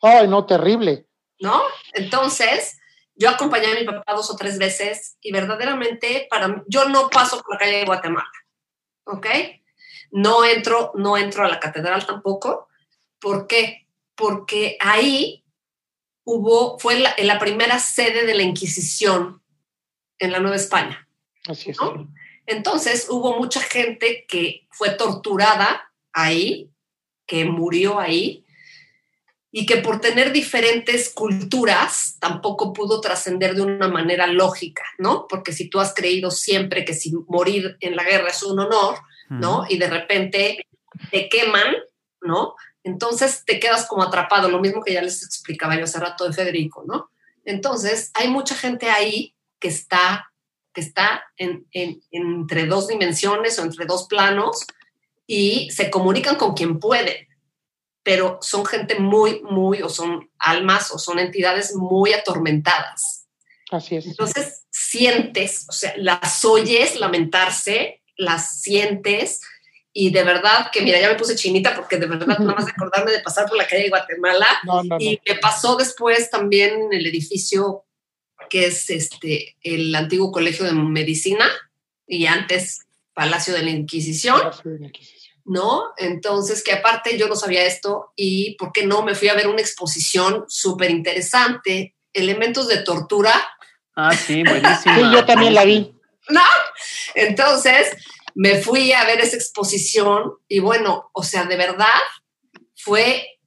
Ay, no, terrible. ¿No? Entonces, yo acompañé a mi papá dos o tres veces y verdaderamente para mí, yo no paso por la calle de Guatemala, ¿ok? No entro, no entro a la catedral tampoco. ¿Por qué? Porque ahí hubo, fue la, la primera sede de la Inquisición en la Nueva España. Así es. Entonces hubo mucha gente que fue torturada ahí, que murió ahí, y que por tener diferentes culturas tampoco pudo trascender de una manera lógica, ¿no? Porque si tú has creído siempre que si morir en la guerra es un honor, ¿no? Y de repente te queman, ¿no? Entonces te quedas como atrapado, lo mismo que ya les explicaba yo hace rato de Federico, ¿no? Entonces hay mucha gente ahí que está que está en, entre dos dimensiones o entre dos planos y se comunican con quien puede, pero son gente muy, muy, o son almas o son entidades muy atormentadas. Así es. Entonces sientes, o sea, las oyes lamentarse, las sientes y de verdad que, mira, ya me puse chinita porque de verdad nada más de acordarme de pasar por la calle de Guatemala y me pasó después también en el edificio que es este, el antiguo Colegio de Medicina y antes Palacio de la Inquisición. ¿No? Entonces, que aparte yo no sabía esto y, ¿por qué no? Me fui a ver una exposición súper interesante, Elementos de Tortura. Ah, sí, buenísimo. sí, yo también la vi. ¿No? Entonces, me fui a ver esa exposición y bueno, o sea, de verdad fue,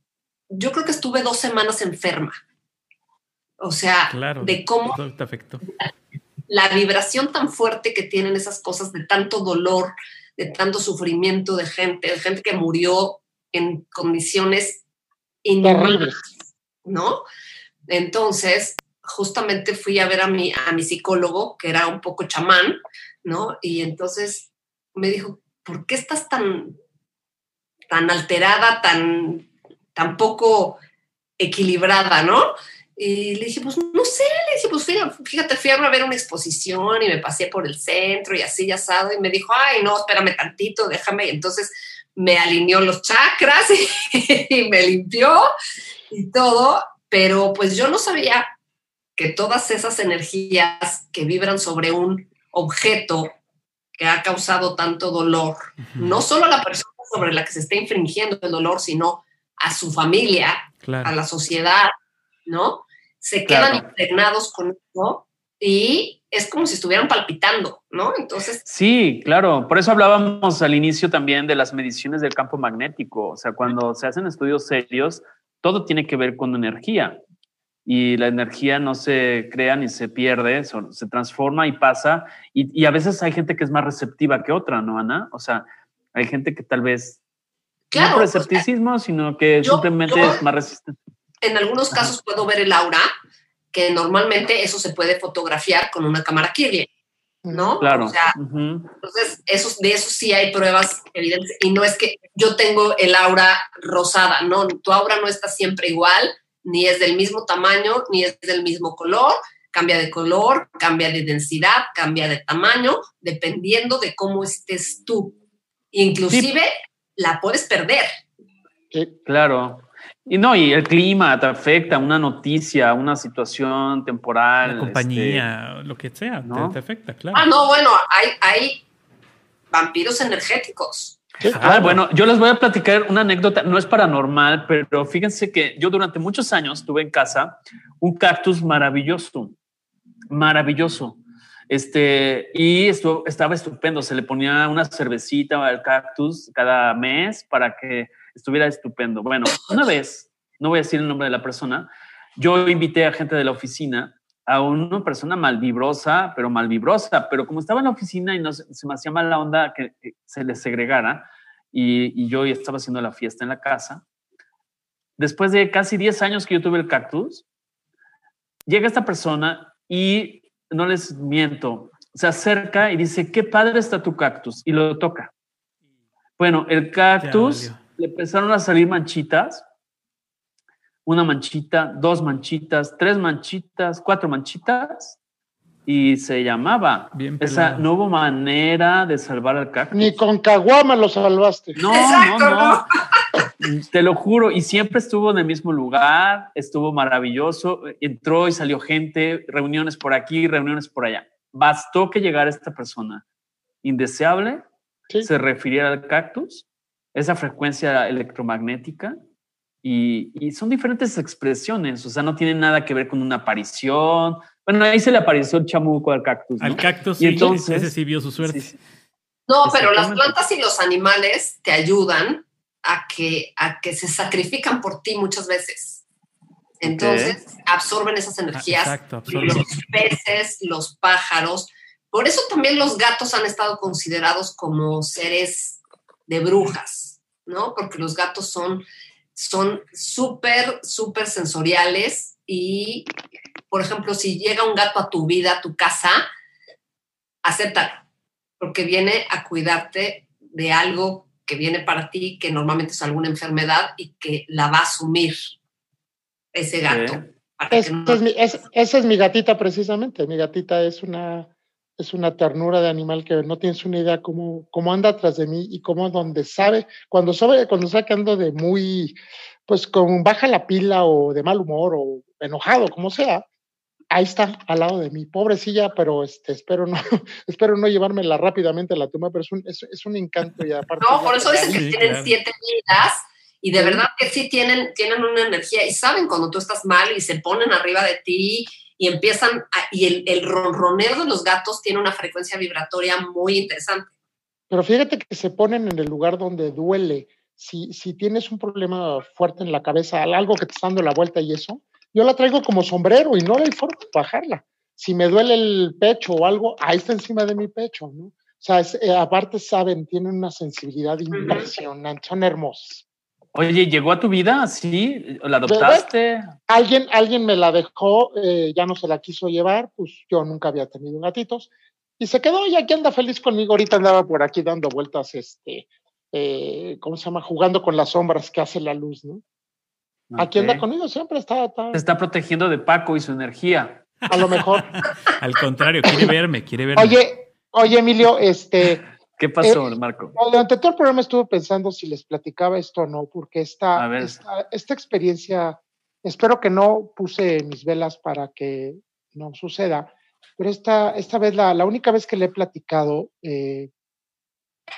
yo creo que estuve dos semanas enferma. O sea, de cómo La, vibración tan fuerte que tienen esas cosas de tanto dolor, de tanto sufrimiento de gente, de gente que murió en condiciones inhumanas, ¿no? Entonces, justamente fui a ver a mi, a mi psicólogo, que era un poco chamán, ¿no? Y entonces me dijo, ¿por qué estás tan, tan alterada, tan, tan poco equilibrada, ¿no? Y le dije, pues no sé, le dije, pues fíjate, fui a ver una exposición y me pasé por el centro y así ya asado y me dijo, ay, no, espérame tantito, déjame. Y entonces me alineó los chakras y, me limpió y todo, pero pues yo no sabía que todas esas energías que vibran sobre un objeto que ha causado tanto dolor, no solo a la persona sobre la que se está infringiendo el dolor, sino a su familia, a la sociedad, ¿no? Se quedan impregnados con eso y es como si estuvieran palpitando, ¿no? Entonces. Sí, claro. Por eso hablábamos al inicio también de las mediciones del campo magnético. O sea, cuando se hacen estudios serios, todo tiene que ver con energía. Y la energía no se crea ni se pierde, se transforma y pasa. Y, a veces hay gente que es más receptiva que otra, ¿no, Ana? O sea, hay gente que tal vez no por escepticismo, sino que simplemente es más resistente en algunos casos puedo ver el aura, que normalmente eso se puede fotografiar con una cámara Kirlian. ¿no? Claro. O sea, entonces, eso, de eso sí hay pruebas evidentes. Y no es que yo tengo el aura rosada, no, tu aura no está siempre igual, ni es del mismo tamaño, ni es del mismo color. Cambia de color, cambia de densidad, cambia de tamaño, dependiendo de cómo estés tú. Inclusive la puedes perder. claro. Y no, y el clima te afecta, una noticia, una situación temporal. La compañía, este, lo que sea, ¿no? te, afecta, claro. Ah, no, bueno, hay, hay vampiros energéticos. Ah, bueno, yo les voy a platicar una anécdota, no es paranormal, pero fíjense que yo durante muchos años tuve en casa un cactus maravilloso, maravilloso. Este, y estuvo, estaba estupendo, se le ponía una cervecita al cactus cada mes para que estuviera estupendo. Bueno, una vez, no voy a decir el nombre de la persona, yo invité a gente de la oficina a una persona malvibrosa, pero malvibrosa, pero como estaba en la oficina y no, se me hacía mala onda que, se le segregara y, y, yo estaba haciendo la fiesta en la casa, después de casi 10 años que yo tuve el cactus, llega esta persona y no les miento, se acerca y dice, qué padre está tu cactus, y lo toca. Bueno, el cactus le empezaron a salir manchitas. Una manchita, dos manchitas, tres manchitas, cuatro manchitas. Y se llamaba. Esa no hubo manera de salvar al cactus. Ni con caguama lo salvaste. No, no, no. Te lo juro. Y siempre estuvo en el mismo lugar. Estuvo maravilloso. Entró y salió gente. Reuniones por aquí, reuniones por allá. Bastó que llegara esta persona indeseable, se refiriera al cactus esa frecuencia electromagnética y, son diferentes expresiones, o sea, no tienen nada que ver con una aparición. Bueno, ahí se le apareció el chamuco al cactus. Al cactus, y entonces, ese sí vio su suerte. No, pero las plantas y los animales te ayudan a que, a que se sacrifican por ti muchas veces. Entonces, absorben esas energías. Exacto, los peces, los pájaros. Por eso también los gatos han estado considerados como seres de brujas, ¿no? Porque los gatos son son súper, súper sensoriales y, por ejemplo, si llega un gato a tu vida, a tu casa, acéptalo, porque viene a cuidarte de algo que viene para ti, que normalmente es alguna enfermedad y que la va a asumir ese gato. esa es mi gatita precisamente. Mi gatita es una es una ternura de animal que no tienes una idea cómo, cómo anda atrás de mí y cómo donde sabe, cuando sabe, cuando sabe que ando de muy, pues con baja la pila o de mal humor o enojado, como sea, ahí está al lado de mí, pobrecilla, pero este, espero no, espero no llevármela rápidamente a la tumba, pero es un, es, un encanto y aparte. No, por eso dicen que tienen siete vidas y de verdad que sí tienen, tienen una energía y saben cuando tú estás mal y se ponen arriba de ti y empiezan, y el, el ronroneo de los gatos tiene una frecuencia vibratoria muy interesante. Pero fíjate que se ponen en el lugar donde duele. Si, si tienes un problema fuerte en la cabeza, algo que te está dando la vuelta y eso, yo la traigo como sombrero y no hay forma de bajarla. Si me duele el pecho o algo, ahí está encima de mi pecho, ¿no? O sea, eh, aparte saben, tienen una sensibilidad impresionante, son hermosos. Oye, ¿llegó a tu vida? ¿Sí? ¿La adoptaste? Alguien, alguien me la dejó, eh, ya no se la quiso llevar, pues yo nunca había tenido gatitos. Y se quedó y aquí anda feliz conmigo. Ahorita andaba por aquí dando vueltas, este, eh, ¿cómo se llama? Jugando con las sombras que hace la luz, ¿no? Aquí anda conmigo, siempre está, está. Se está protegiendo de Paco y su energía. A lo mejor. Al contrario, quiere verme, quiere verme. Oye, oye, Emilio, este, ¿Qué pasó, eh, Marco? Durante todo el programa estuve pensando si les platicaba esto o no, porque esta, esta, experiencia, espero que no puse mis velas para que no suceda, pero esta, esta vez, la, la única vez que le he platicado, eh,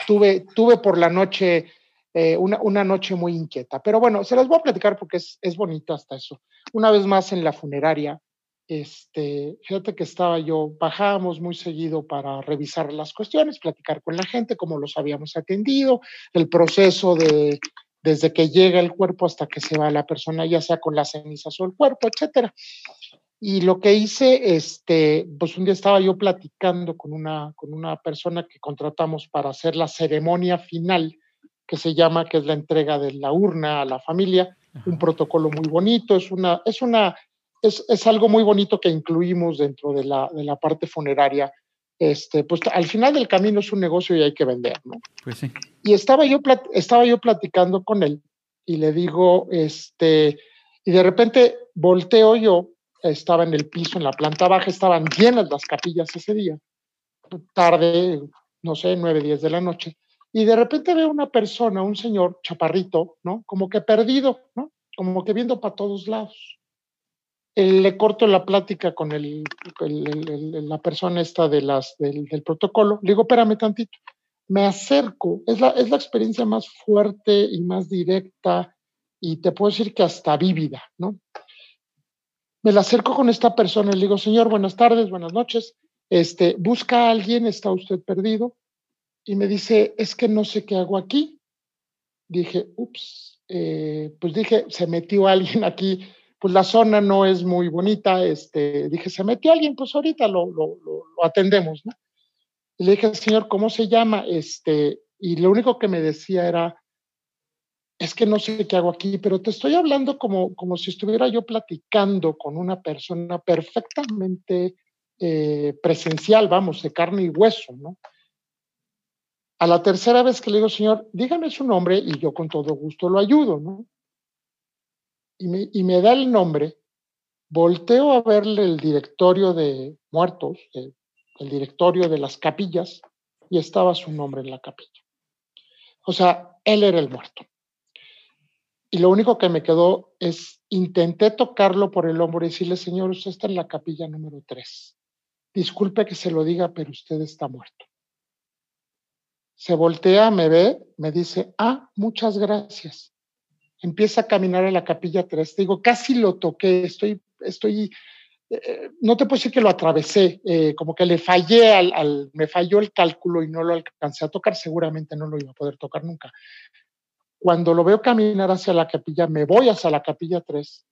tuve, tuve por la noche eh, una, una, noche muy inquieta. Pero bueno, se las voy a platicar porque es, es bonito hasta eso. Una vez más en la funeraria, este, fíjate que estaba yo, bajábamos muy seguido para revisar las cuestiones, platicar con la gente, cómo los habíamos atendido, el proceso de desde que llega el cuerpo hasta que se va la persona, ya sea con las cenizas o el cuerpo, etcétera. Y lo que hice, este, pues un día estaba yo platicando con una, con una persona que contratamos para hacer la ceremonia final, que se llama, que es la entrega de la urna a la familia, un protocolo muy bonito, es una, es una, es, es, algo muy bonito que incluimos dentro de la, de la parte funeraria. Este, pues al final del camino es un negocio y hay que vender, ¿no? Pues sí. Y estaba yo, estaba yo platicando con él y le digo, este, y de repente volteo yo, estaba en el piso, en la planta baja, estaban llenas las capillas ese día, tarde, no sé, nueve, diez de la noche, y de repente veo una persona, un señor chaparrito, ¿no? Como que perdido, ¿no? Como que viendo para todos lados. Le corto la plática con la persona esta de las, del, protocolo. Le digo, espérame tantito. Me acerco. Es la, es la experiencia más fuerte y más directa y te puedo decir que hasta vívida, ¿no? Me la acerco con esta persona y le digo, señor, buenas tardes, buenas noches. Este, busca a alguien, está usted perdido y me dice, es que no sé qué hago aquí. Dije, ups, eh, pues dije, se metió alguien aquí, pues la zona no es muy bonita, este, dije, se metió alguien, pues ahorita lo, lo, atendemos, ¿no? Y le dije, señor, ¿cómo se llama? Este, y lo único que me decía era, es que no sé qué hago aquí, pero te estoy hablando como, como si estuviera yo platicando con una persona perfectamente eh, presencial, vamos, de carne y hueso, ¿no? A la tercera vez que le digo, señor, dígame su nombre y yo con todo gusto lo ayudo, ¿no? Y me, da el nombre, volteo a verle el directorio de muertos, el, el directorio de las capillas, y estaba su nombre en la capilla. O sea, él era el muerto. Y lo único que me quedó es, intenté tocarlo por el hombro y decirle, señor, usted está en la capilla número 3. Disculpe que se lo diga, pero usted está muerto se voltea, me ve, me dice, ah, muchas gracias. Empieza a caminar a la capilla 3. Digo, casi lo toqué, estoy, estoy, eh, no te puedo decir que lo atravesé, eh, como que le fallé al, me falló el cálculo y no lo alcancé a tocar, seguramente no lo iba a poder tocar nunca. Cuando lo veo caminar hacia la capilla, me voy hacia la capilla 3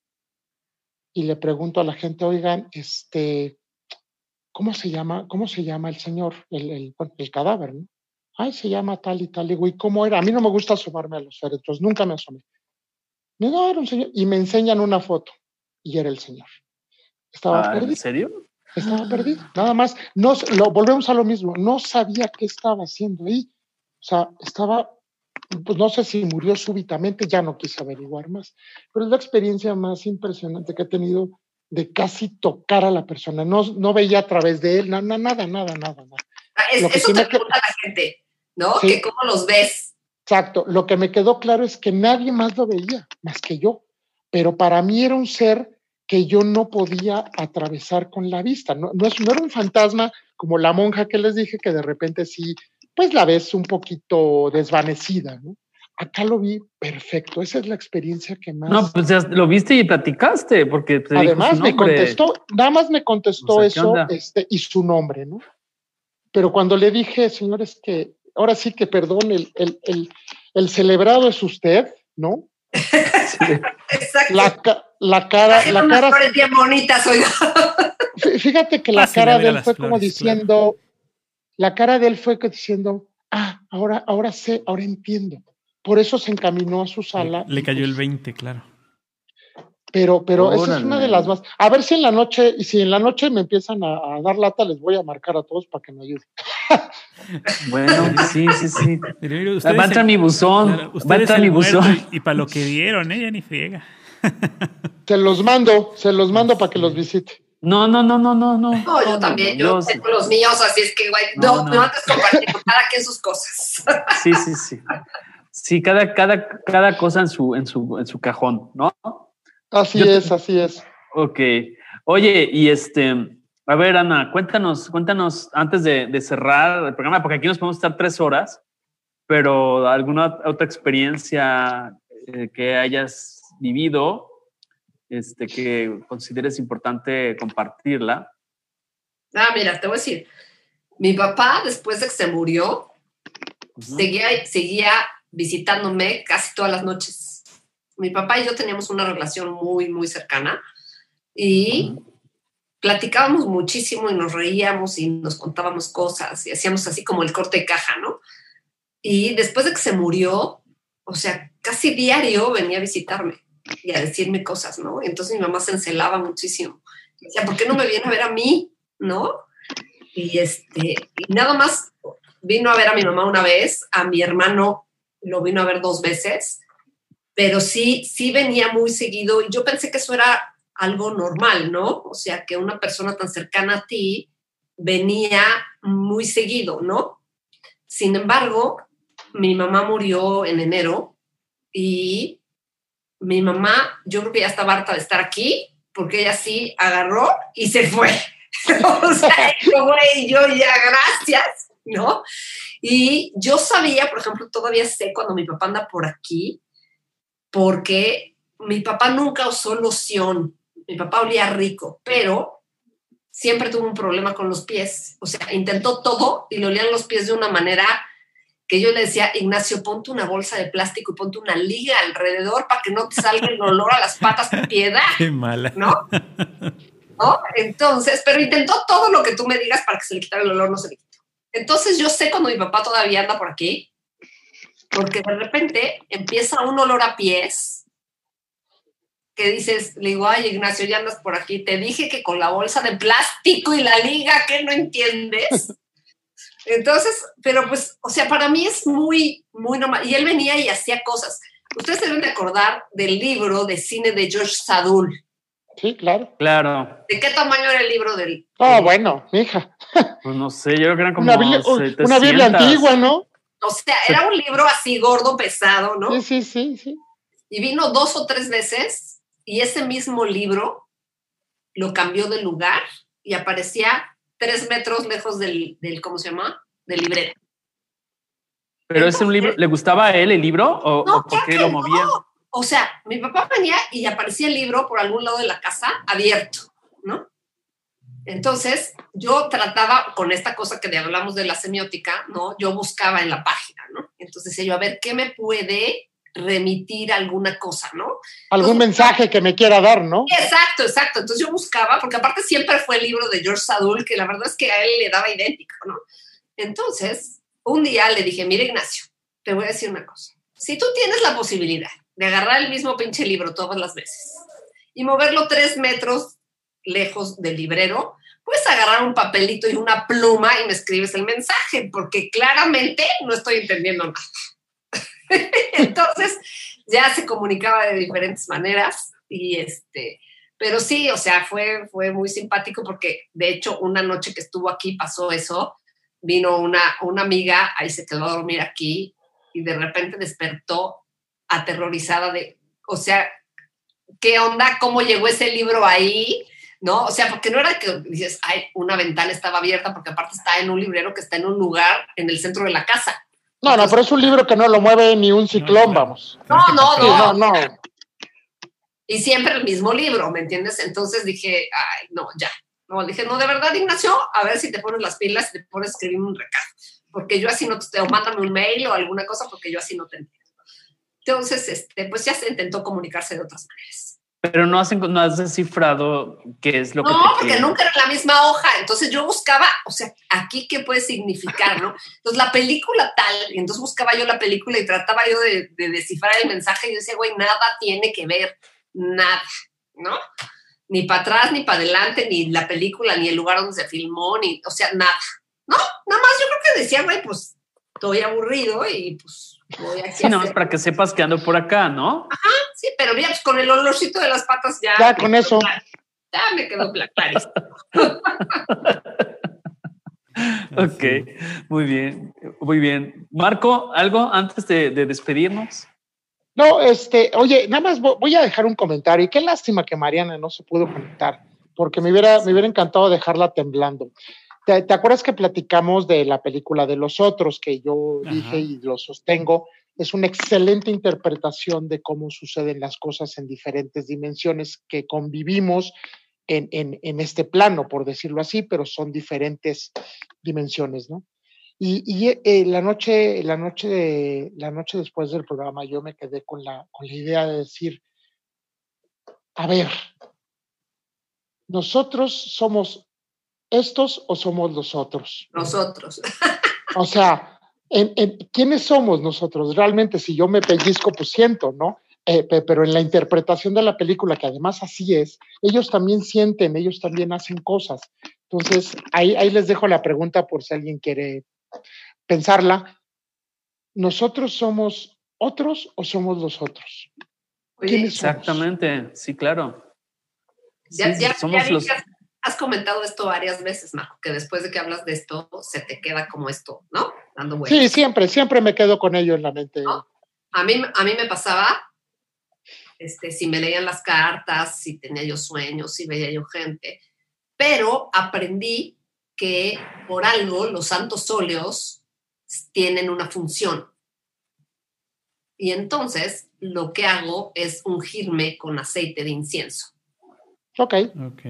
y le pregunto a la gente, oigan, este, ¿cómo se llama, cómo se llama el señor, el, el, cadáver, ¿no? ay, se llama tal y tal. Digo, ¿y cómo era? A mí no me gusta asomarme a los féretros, nunca me asomé. No, era un señor. Y me enseñan una foto y era el señor. Estaba ah, perdido. ¿En serio? Estaba perdido. Nada más, no, lo, volvemos a lo mismo. No sabía qué estaba haciendo ahí. O sea, estaba, pues no sé si murió súbitamente, ya no quise averiguar más. Pero es la experiencia más impresionante que he tenido de casi tocar a la persona. No, no veía a través de él, nada, nada, nada, nada. nada. Ah, eso te pregunta la gente. ¿no? Que cómo los ves. Exacto. Lo que me quedó claro es que nadie más lo veía, más que yo. Pero para mí era un ser que yo no podía atravesar con la vista. No, no, no era un fantasma como la monja que les dije, que de repente sí, pues la ves un poquito desvanecida, ¿no? Acá lo vi perfecto. Esa es la experiencia que más. No, pues ya lo viste y platicaste, porque además me contestó, nada más me contestó eso, este, y su nombre, ¿no? Pero cuando le dije, señores, que ahora sí que perdón, el, el, el, el celebrado es usted, ¿no? Exacto. La, la cara. La unas cara bien bonitas, oiga. Fíjate que la cara de él fue como diciendo, la cara de él fue que diciendo, ah, ahora, ahora sé, ahora entiendo. Por eso se encaminó a su sala. Le, le cayó el 20, claro. Pero, pero esa es una de las más. A ver si en la noche, y si en la noche me empiezan a, dar lata, les voy a marcar a todos para que me ayuden. bueno, sí, sí, sí. va a entrar mi buzón. va a entrar mi buzón. Y, para lo que dieron, ella ¿eh? ni friega. se los mando, se los mando para que los visite. No, no, no, no, no, no. No, yo también, yo, tengo los míos, así es que, güey, no, no, no antes compartir cada quien sus cosas. sí, sí, sí. Sí, cada, cada, cada cosa en su, en su, en su cajón, ¿no? Así es, así es. Ok. Oye, y este, a ver, Ana, cuéntanos, cuéntanos antes de, cerrar el programa, porque aquí nos podemos estar tres horas, pero alguna otra experiencia eh, que hayas vivido, este, que consideres importante compartirla. Ah, mira, te voy a decir, mi papá, después de que se murió, seguía, seguía visitándome casi todas las noches. Mi papá y yo teníamos una relación muy, muy cercana y platicábamos muchísimo y nos reíamos y nos contábamos cosas y hacíamos así como el corte de caja, ¿no? Y después de que se murió, o sea, casi diario venía a visitarme. y a decirme cosas, ¿no? Entonces mi mamá se encelaba muchísimo. Decía, ¿por qué no me viene a ver a mí? ¿No? Y, este, y nada más vino a ver a mi mamá una vez, a mi hermano lo vino a ver dos veces, pero sí, sí venía muy seguido y yo pensé que eso era algo normal, ¿no? O sea, que una persona tan cercana a ti venía muy seguido, ¿no? Sin embargo, mi mamá murió en enero y mi mamá, yo creo que ya estaba harta de estar aquí, porque ella sí agarró y se fue. o sea, güey, yo ya, gracias, ¿no? Y yo sabía, por ejemplo, todavía sé cuando mi papá anda por aquí, porque mi papá nunca usó loción. Mi papá olía rico, pero siempre tuvo un problema con los pies. O sea, intentó todo y le olían los pies de una manera que yo le decía, Ignacio, ponte una bolsa de plástico y ponte una liga alrededor para que no te salga el olor a las patas de piedad. Qué mala. ¿No? ¿No? Entonces, pero intentó todo lo que tú me digas para que se le quitara el olor, no se le quitó. Entonces yo sé cuando mi papá todavía anda por aquí, porque de repente empieza un olor a pies que dices, le digo, ay Ignacio, ya andas por aquí, te dije que con la bolsa de plástico y la liga, que no entiendes? Entonces, pero pues, o sea, para mí es muy, muy normal. Y él venía y hacía cosas. Ustedes deben de acordar del libro de cine de George Sadul. Sí, claro. Claro. ¿De qué tamaño era el libro del? Oh, bueno, hija. Pues no sé, yo creo que eran como Una Biblia, una Biblia antigua, ¿no? O sea, era un libro así gordo, pesado, ¿no? Sí, sí, sí, sí. Y vino dos o tres veces y ese mismo libro lo cambió de lugar y aparecía tres metros lejos del, del ¿cómo se llama? Del librero. ¿Pero es un libro? ¿Le gustaba a él el libro o, No, o por qué lo movía? no. O sea, mi papá venía y aparecía el libro por algún lado de la casa abierto, ¿no? Entonces, yo trataba con esta cosa que hablamos de la semiótica, ¿no? Yo buscaba en la página, ¿no? Entonces decía yo, a ver, ¿qué me puede remitir alguna cosa, ¿no? Algún mensaje que me quiera dar, ¿no? Exacto, exacto. Entonces yo buscaba, porque aparte siempre fue el libro de George Sadul, que la verdad es que a él le daba idéntico, ¿no? Entonces, un día le dije, mira Ignacio, te voy a decir una cosa. Si tú tienes la posibilidad de agarrar el mismo pinche libro todas las veces y moverlo tres metros lejos del librero, puedes agarrar un papelito y una pluma y me escribes el mensaje, porque claramente no estoy entendiendo nada. Entonces, ya se comunicaba de diferentes maneras y este, pero sí, o sea, fue, fue muy simpático porque de hecho una noche que estuvo aquí pasó eso, vino una, una amiga, ahí se quedó a dormir aquí y de repente despertó aterrorizada de, o sea, ¿qué onda? ¿Cómo llegó ese libro ahí? ¿No? O sea, porque no era que dices, ay, una ventana estaba abierta, porque aparte está en un librero que está en un lugar en el centro de la casa. No, no, pero es un libro que no lo mueve ni un ciclón, vamos. No, no, no. no, no. Y siempre el mismo libro, ¿me entiendes? Entonces dije, ay, no, ya. No, dije, no, de verdad, Ignacio, a ver si te pones las pilas y te pones a escribirme un recado. Porque yo así no te, o mándame un mail o alguna cosa, porque yo así no te entiendo. Entonces, este, pues ya se intentó comunicarse de otras maneras. Pero no has, no has descifrado qué es lo que No, porque nunca era la misma hoja. Entonces yo buscaba, o sea, aquí qué puede significar, ¿no? Entonces la película tal, y entonces buscaba yo la película y trataba yo de, de descifrar el mensaje y yo decía, güey, nada tiene que ver, nada, ¿no? Ni para atrás, ni para adelante, ni la película, ni el lugar donde se filmó, ni, o sea, nada. No, nada más yo creo que decía, güey, pues estoy aburrido y pues voy aquí Sí, a no, es para que sepas que ando por acá, ¿no? Sí, pero mira, pues con el olorcito de las patas ya. Ya con eso. Ya me quedó cla- clarísimo. Ok, muy bien, muy bien. Marco, ¿algo antes de, de despedirnos? No, este, oye, nada más vo- voy a dejar un comentario. Y qué lástima que Mariana no se pudo conectar, porque me hubiera, me hubiera encantado dejarla temblando. ¿Te, te acuerdas que platicamos de la película de los otros, que yo Ajá. dije y lo sostengo? Es una excelente interpretación de cómo suceden las cosas en diferentes dimensiones que convivimos en, en, en este plano, por decirlo así, pero son diferentes dimensiones, ¿no? Y, y, eh, la noche, la noche de, la noche después del programa, yo me quedé con la, con la idea de decir, a ver, nosotros somos estos o somos los otros. Nosotros. O sea, en, en- ¿quiénes somos nosotros? Realmente, si yo me pellizco, pues siento, ¿no? eh, pero en la interpretación de la película, que además así es, ellos también sienten, ellos también hacen cosas. Entonces, ahí, ahí les dejo la pregunta por si alguien quiere pensarla. ¿Nosotros somos otros o somos los otros? exactamente, sí, claro. Ya, somos los... has, comentado esto varias veces, Marco, que después de que hablas de esto, se te queda como esto, ¿no? Dando vueltas. Sí, siempre, siempre me quedo con ello en la mente. A, mí, a mí me pasaba, este, si me leían las cartas, si tenía yo sueños, si veía yo gente, pero aprendí que por algo los santos óleos tienen una función. Y entonces lo que hago es ungirme con aceite de incienso. Ok. Ok.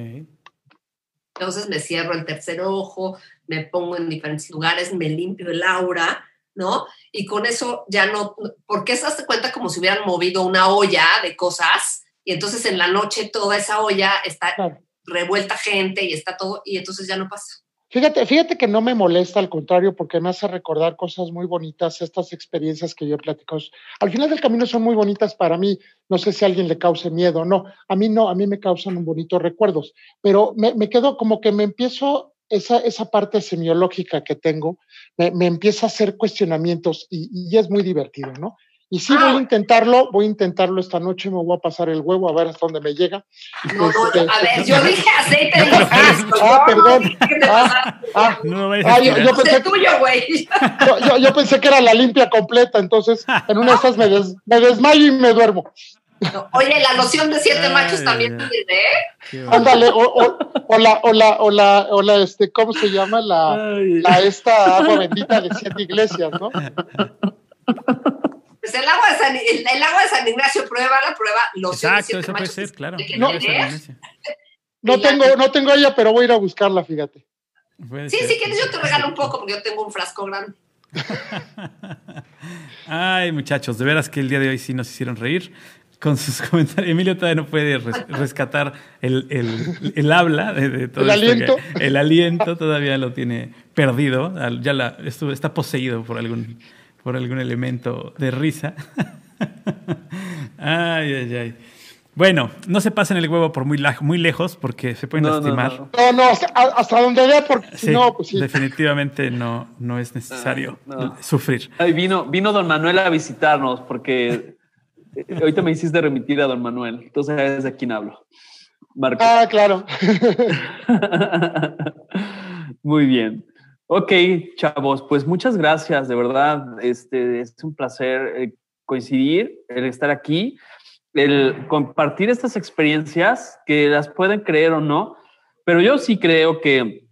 Entonces me cierro el tercer ojo, me pongo en diferentes lugares, me limpio el aura, ¿no? Y con eso ya no, porque eso hace cuenta como si hubieran movido una olla de cosas y entonces en la noche toda esa olla está revuelta gente y está todo, y entonces ya no pasa. Fíjate, fíjate que no me molesta, al contrario, porque me hace recordar cosas muy bonitas, estas experiencias que yo he platicado. Al final del camino son muy bonitas para mí. No sé si alguien le cause miedo o no. A mí no, a mí me causan bonitos recuerdos. Pero me, quedo como que me empiezo, esa, esa parte semiológica que tengo, me, me empieza a hacer cuestionamientos y es muy divertido, ¿no? Y sí, voy a ah. intentarlo, voy a intentarlo esta noche, me voy a pasar el huevo a ver hasta dónde me llega. No, no, este, a ver, yo dije aceite de Ah, perdón. Ah, ah, no ah yo, yo, pensé, tuyo, güey. Yo, yo, pensé que era la limpia completa, entonces en una de esas me, me desmayo y me duermo. oye, la loción de siete machos también sirve, ¿eh? Ándale, o, o, o, la, o, la, o, la, o la, este, ¿cómo se llama? La, la esta agua bendita de siete iglesias, ¿no? Pues el agua de San, el, agua de San Ignacio prueba la prueba los Exacto, eso puede ser, claro. No, tengo, no tengo ella, pero voy a ir a buscarla, fíjate. sí, si quieres yo te regalo un poco porque yo tengo un frasco grande. Ay, muchachos, de veras que el día de hoy sí nos hicieron reír con sus comentarios. Emilio todavía no puede rescatar el, el, el, habla de, todo el aliento. el aliento todavía lo tiene perdido. Ya la, está poseído por algún por algún elemento de risa. ay, ay, ay. Bueno, no se pasen el huevo por muy, muy lejos porque se pueden lastimar. No, no, hasta, donde vea, porque si no, pues sí. Definitivamente no, no es necesario sufrir. Ay, vino, vino don Manuel a visitarnos porque eh, ahorita me hiciste remitir a don Manuel, entonces es de quién hablo. Ah, claro. muy bien. Ok, chavos, pues muchas gracias, de verdad. Este, es un placer eh, coincidir, el estar aquí, el compartir estas experiencias que las pueden creer o no, pero yo sí creo que,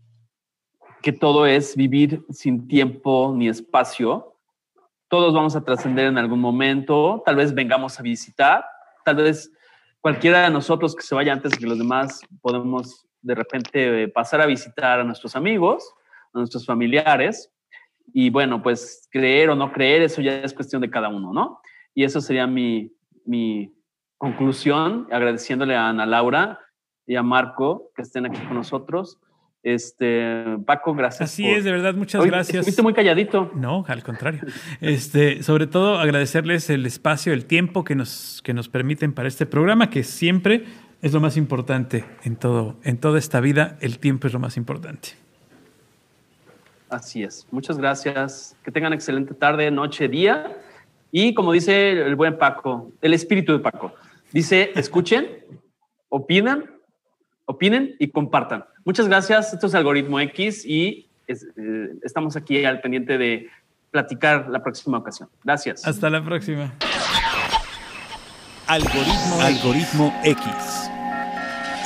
que todo es vivir sin tiempo ni espacio. Todos vamos a trascender en algún momento, tal vez vengamos a visitar, tal vez cualquiera de nosotros que se vaya antes que los demás podemos de repente eh, pasar a visitar a nuestros amigos a nuestros familiares. Y bueno, pues creer o no creer, eso ya es cuestión de cada uno, ¿no? Y eso sería mi, mi conclusión, agradeciéndole a Ana Laura y a Marco que estén aquí con nosotros. Este, Paco, gracias. Así es, de verdad, muchas gracias. Estuviste muy calladito. No, al contrario. Este, sobre todo agradecerles el espacio, el tiempo que nos, que nos permiten para este programa, que siempre es lo más importante en todo, en toda esta vida, el tiempo es lo más importante. Así es. Muchas gracias. Que tengan excelente tarde, noche, día. Y como dice el buen Paco, el espíritu de Paco, dice, escuchen, opinan, opinen y compartan. Muchas gracias. Esto es Algoritmo X y eh, estamos aquí al pendiente de platicar la próxima ocasión. Gracias. Hasta la próxima. Algoritmo, Algoritmo X.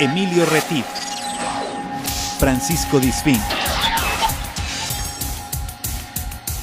Emilio Retif. Francisco Disfín.